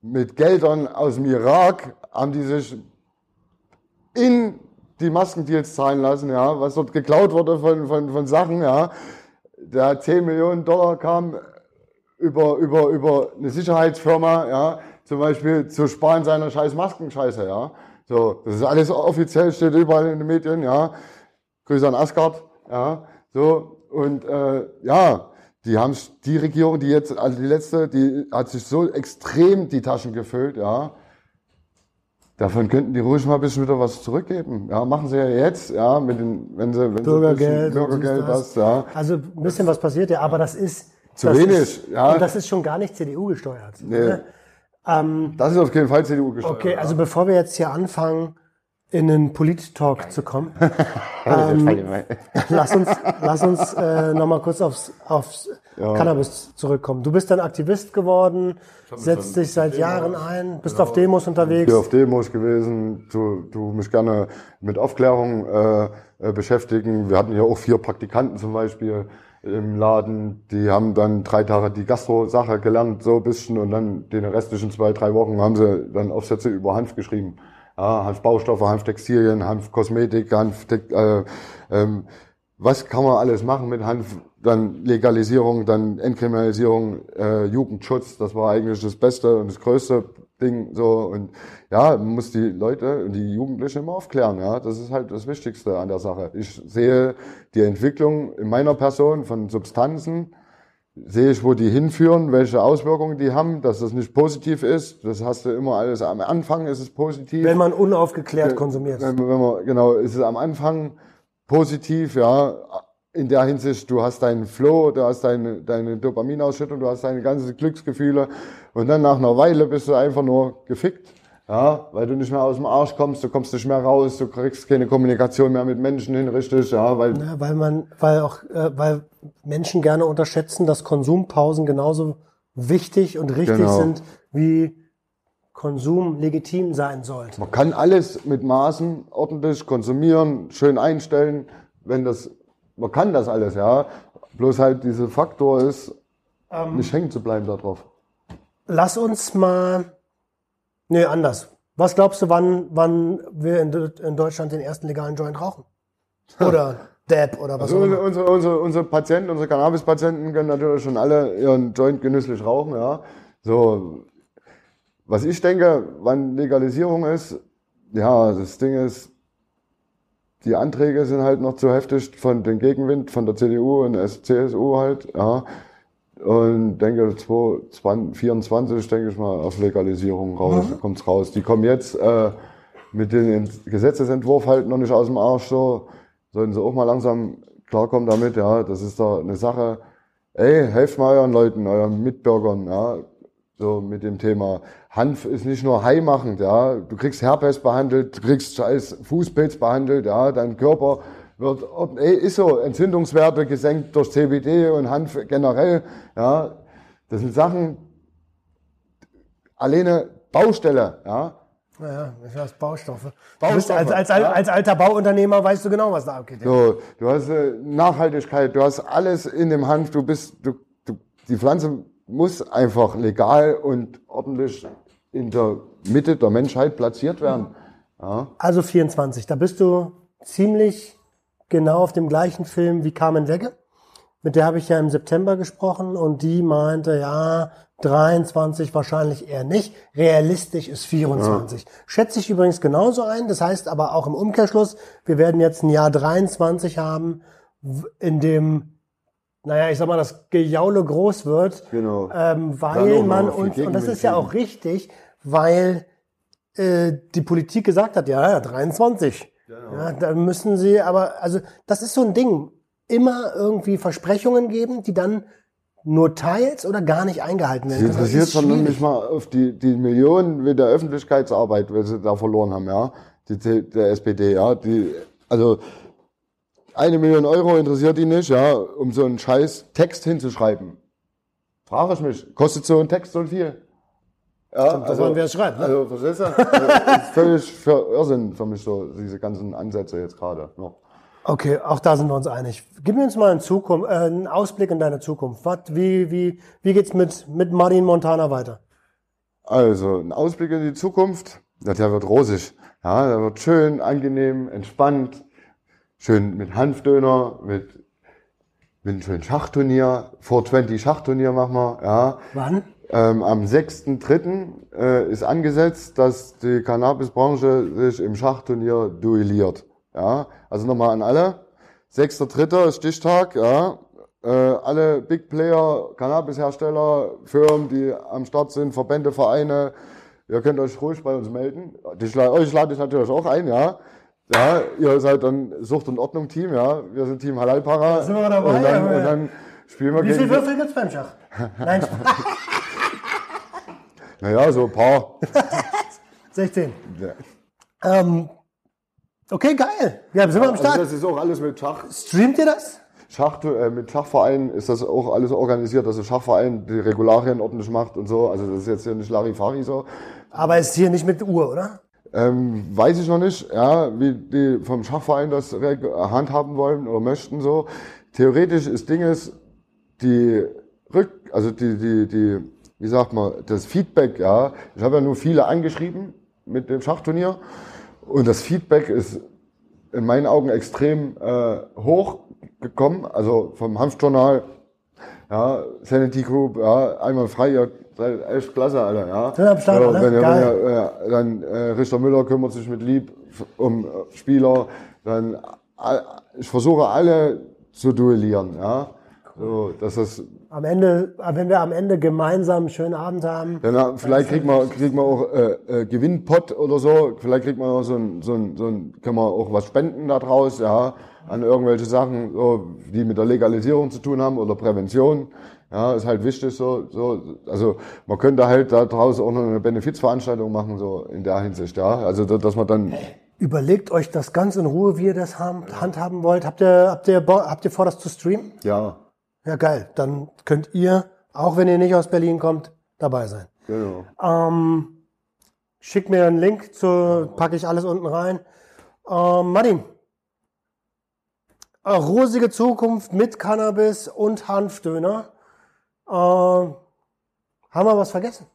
mit Geldern aus dem Irak, haben die sich in die Maskendeals zahlen lassen, ja, was dort geklaut wurde von, von, von Sachen, ja. Der 10 Millionen Dollar kam über, über, über eine Sicherheitsfirma, ja, zum Beispiel zu sparen seiner scheiß Maskenscheiße, ja. So, das ist alles offiziell, steht überall in den Medien, ja. Grüße an Asgard, ja. So, und äh, ja, die haben die Regierung, die jetzt, also die letzte, die hat sich so extrem die Taschen gefüllt, ja. Davon könnten die ruhig mal ein bisschen wieder was zurückgeben. Ja, machen sie ja jetzt, ja, mit den, wenn sie, wenn Bürgergeld, sie Bürgergeld, was, ja. Also ein bisschen was passiert ja, aber das ist Zu das wenig, ist, ja. Und das ist schon gar nicht CDU gesteuert. Nee. ne? Ähm, Das ist auf jeden Fall CDU gesteuert. okay, also bevor wir jetzt hier anfangen, in einen Polit-Talk zu kommen, ähm, lass uns, lass uns äh, nochmal kurz aufs, aufs Cannabis zurückkommen. Du bist dann Aktivist geworden, setzt dich seit Jahren ein, bist auf Demos unterwegs. hier auf Demos gewesen, du, du mich gerne mit Aufklärung äh, äh, beschäftigen. Wir hatten hier auch vier Praktikanten zum Beispiel im Laden, die haben dann drei Tage die Gastro-Sache gelernt, so ein bisschen, und dann den restlichen zwei, drei Wochen haben sie dann Aufsätze über Hanf geschrieben. Ja, Hanfbaustoffe, Hanftextilien, Hanfkosmetik, Hanf, äh, ähm, was kann man alles machen mit Hanf? Dann Legalisierung, dann Entkriminalisierung, äh, Jugendschutz, das war eigentlich das Beste und das größte Ding. So und ja, man muss die Leute und die Jugendlichen immer aufklären. Ja, das ist halt das Wichtigste an der Sache. Ich sehe die Entwicklung in meiner Person von Substanzen, sehe ich, wo die hinführen, welche Auswirkungen die haben, dass das nicht positiv ist. Das hast du immer alles am Anfang ist es positiv. Wenn man unaufgeklärt konsumiert. Wenn, wenn man, genau, ist es am Anfang positiv, ja, in der Hinsicht, du hast deinen Flow, du hast deine, deine Dopaminausschüttung, du hast deine ganzen Glücksgefühle und dann nach einer Weile bist du einfach nur gefickt, ja, weil du nicht mehr aus dem Arsch kommst, du kommst nicht mehr raus, du kriegst keine Kommunikation mehr mit Menschen hin, richtig, ja, weil, Ja, weil man, weil auch, äh, weil Menschen gerne unterschätzen, dass Konsumpausen genauso wichtig und richtig Genau. sind, wie Konsum legitim sein sollte. man kann alles mit Maßen ordentlich konsumieren, schön einstellen, wenn das, man kann das alles, ja, bloß halt dieser Faktor ist, nicht hängen zu bleiben darauf. Lass uns mal, nee, anders. Was glaubst du, wann, wann wir in, in Deutschland den ersten legalen Joint rauchen? Oder Dab oder was Also auch unsere, immer. unsere, unsere, unsere Patienten, unsere Cannabis-Patienten können natürlich schon alle ihren Joint genüsslich rauchen, ja. So, was ich denke, wann Legalisierung ist, ja, das Ding ist, die Anträge sind halt noch zu heftig von den Gegenwind von der CDU und der CSU halt, ja. Und denke 2024, denke ich mal, auf Legalisierung raus, kommt's raus. Die kommen jetzt äh, mit dem Gesetzesentwurf halt noch nicht aus dem Arsch so. Sollten sie auch mal langsam klarkommen damit, ja. Das ist da eine Sache. Ey, helft mal euren Leuten, euren Mitbürgern, ja. So mit dem Thema. Hanf ist nicht nur heimachend, ja. Du kriegst Herpes behandelt, du kriegst scheiß Fußpilz behandelt, ja. Dein Körper wird, ey, ist so, Entzündungswerte gesenkt durch CBD und Hanf generell, ja. Das sind Sachen, alleine Baustelle, ja. Naja, ich weiß, Baustoffe. Baustoffe, als, als, ja. als alter Bauunternehmer weißt du genau, was da abgeht. So, du hast äh, Nachhaltigkeit, du hast alles in dem Hanf, du bist, du, du, die Pflanze muss einfach legal und ordentlich in der Mitte der Menschheit platziert werden. Ja. Also 24, da bist du ziemlich genau auf dem gleichen Film wie Carmen Wegge. Mit der habe ich ja im September gesprochen und die meinte, ja, 23 wahrscheinlich eher nicht. Realistisch ist 24. Schätze ich übrigens genauso ein. Das heißt aber auch im Umkehrschluss, wir werden jetzt ein Jahr 23 haben, in dem, naja, ich sag mal, das Gejaule groß wird. Genau. Ähm, weil man uns, und das ist ja auch richtig, weil äh, die Politik gesagt hat, ja, ja, 23. Genau. Ja, da müssen sie aber, also das ist so ein Ding, immer irgendwie Versprechungen geben, die dann nur teils oder gar nicht eingehalten werden. Sie interessiert schon nicht mal auf die, die Millionen mit der Öffentlichkeitsarbeit, weil sie da verloren haben, ja. Die, die, der SPD, ja. Die, also, eine Million Euro interessiert die nicht, ja, um so einen scheiß Text hinzuschreiben. Frage ich mich, kostet so ein Text so viel? Ja, das wollen wir es schreiben, ne? Also, verstehst du? Also, ist völlig für Irrsinn für mich so, diese ganzen Ansätze jetzt gerade noch. Okay, auch da sind wir uns einig. Gib mir uns mal einen, Zukunft, äh, einen Ausblick in deine Zukunft. Was, wie, wie, wie geht's mit, mit Martin Montana weiter? Also, ein Ausblick in die Zukunft, ja, der wird rosig. Ja, der wird schön, angenehm, entspannt, schön mit Hanfdöner, mit, mit einem schönen Schachturnier, 420 Schachturnier machen wir, ja. Wann? Ähm, am 6.3. Äh, ist angesetzt, dass die Cannabisbranche sich im Schachturnier duelliert. Ja, also nochmal an alle. 6.3. ist Stichtag, ja. Äh, alle Big Player, Cannabishersteller, Firmen, die am Start sind, Verbände, Vereine, ihr könnt euch ruhig bei uns melden. Ich, euch lade ich natürlich auch ein, ja. Ja, ihr seid dann Sucht- und Ordnung-Team, ja. Wir sind Team Halalpara. sind wir dabei, und dann, ja. und dann spielen wir Wie gegen viel Würfel gibt's beim Schach? Nein, Naja, so ein paar. 16. Ja. Ähm, okay, geil. Ja, sind wir am Also Start. das ist auch alles mit Schach. Streamt ihr das? Schach äh, mit Schachvereinen ist das auch alles organisiert, dass der Schachverein die Regularien ordentlich macht und so. Also das ist jetzt hier nicht Larifari so. Aber ist hier nicht mit Uhr, oder? Ähm, weiß ich noch nicht, ja, wie die vom Schachverein das handhaben wollen oder möchten so. Theoretisch ist Dinges die Rück, also die, die, die, wie sagt man, das Feedback, ja. Ich habe ja nur viele angeschrieben mit dem Schachturnier und das Feedback ist in meinen Augen extrem äh, hoch gekommen, also vom Hanfjournal, ja, Sanity Group, ja, einmal frei, ihr seid echt klasse, Alter, ja. Am Start, ja, alle? wenn Geil. wenn ja, dann äh, Richter Müller kümmert sich mit Lieb um äh, Spieler, dann all- ich versuche alle zu duellieren, ja. So, dass das Am Ende, wenn wir am Ende gemeinsam einen schönen Abend haben. dann äh, vielleicht kriegt man, kriegt man auch äh, äh, Gewinnpott oder so. Vielleicht kriegt man auch so ein, so ein, so ein, kann man auch was spenden da draus, ja, an irgendwelche Sachen, so, die mit der Legalisierung zu tun haben oder Prävention. Ja, ist halt wichtig so, so, also man könnte halt da draußen auch noch eine Benefizveranstaltung machen, so in der Hinsicht, ja. Also da- dass man dann Überlegt euch das ganz in Ruhe, wie ihr das hand- handhaben wollt. Habt ihr, habt ihr, habt ihr vor, das zu streamen? ja, Ja, geil. Dann könnt ihr, auch wenn ihr nicht aus Berlin kommt, dabei sein. genau. Ähm, schick mir einen Link, zu, packe ich alles unten rein. Ähm, Martin, äh, rosige Zukunft mit Cannabis und Hanfdöner. Äh, haben wir was vergessen?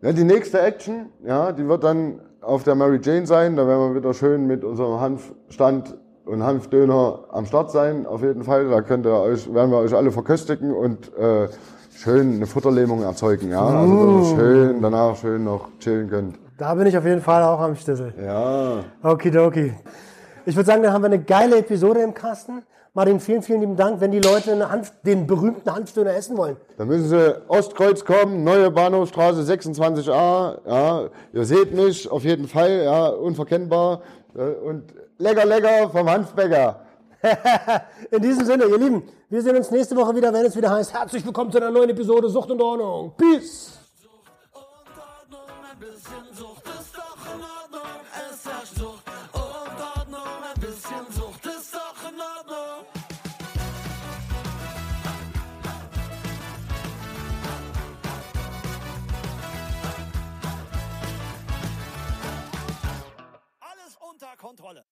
Ja, die nächste Action, ja, die wird dann auf der Mary Jane sein. Da werden wir wieder schön mit unserem Hanfstand und Hanfdöner am Start sein, auf jeden Fall. Da könnt ihr euch, werden wir euch alle verköstigen und äh, schön eine Futterlähmung erzeugen, ja. Also dass ihr schön danach schön noch chillen könnt. Da bin ich auf jeden Fall auch am Stissel. Ja. Okidoki. Ich würde sagen, dann haben wir eine geile Episode im Kasten. Martin, vielen, vielen lieben Dank. Wenn die Leute Hanf, den berühmten Hanfdöner essen wollen, Dann müssen sie Ostkreuz kommen, neue Bahnhofstraße 26a. Ja, ihr seht mich auf jeden Fall, ja, unverkennbar. Äh, Und lecker, lecker vom Hanfbäcker. In diesem Sinne, ihr Lieben, wir sehen uns nächste Woche wieder, wenn es wieder heißt, herzlich willkommen zu einer neuen Episode Sucht und Ordnung. Peace! Kontrolle.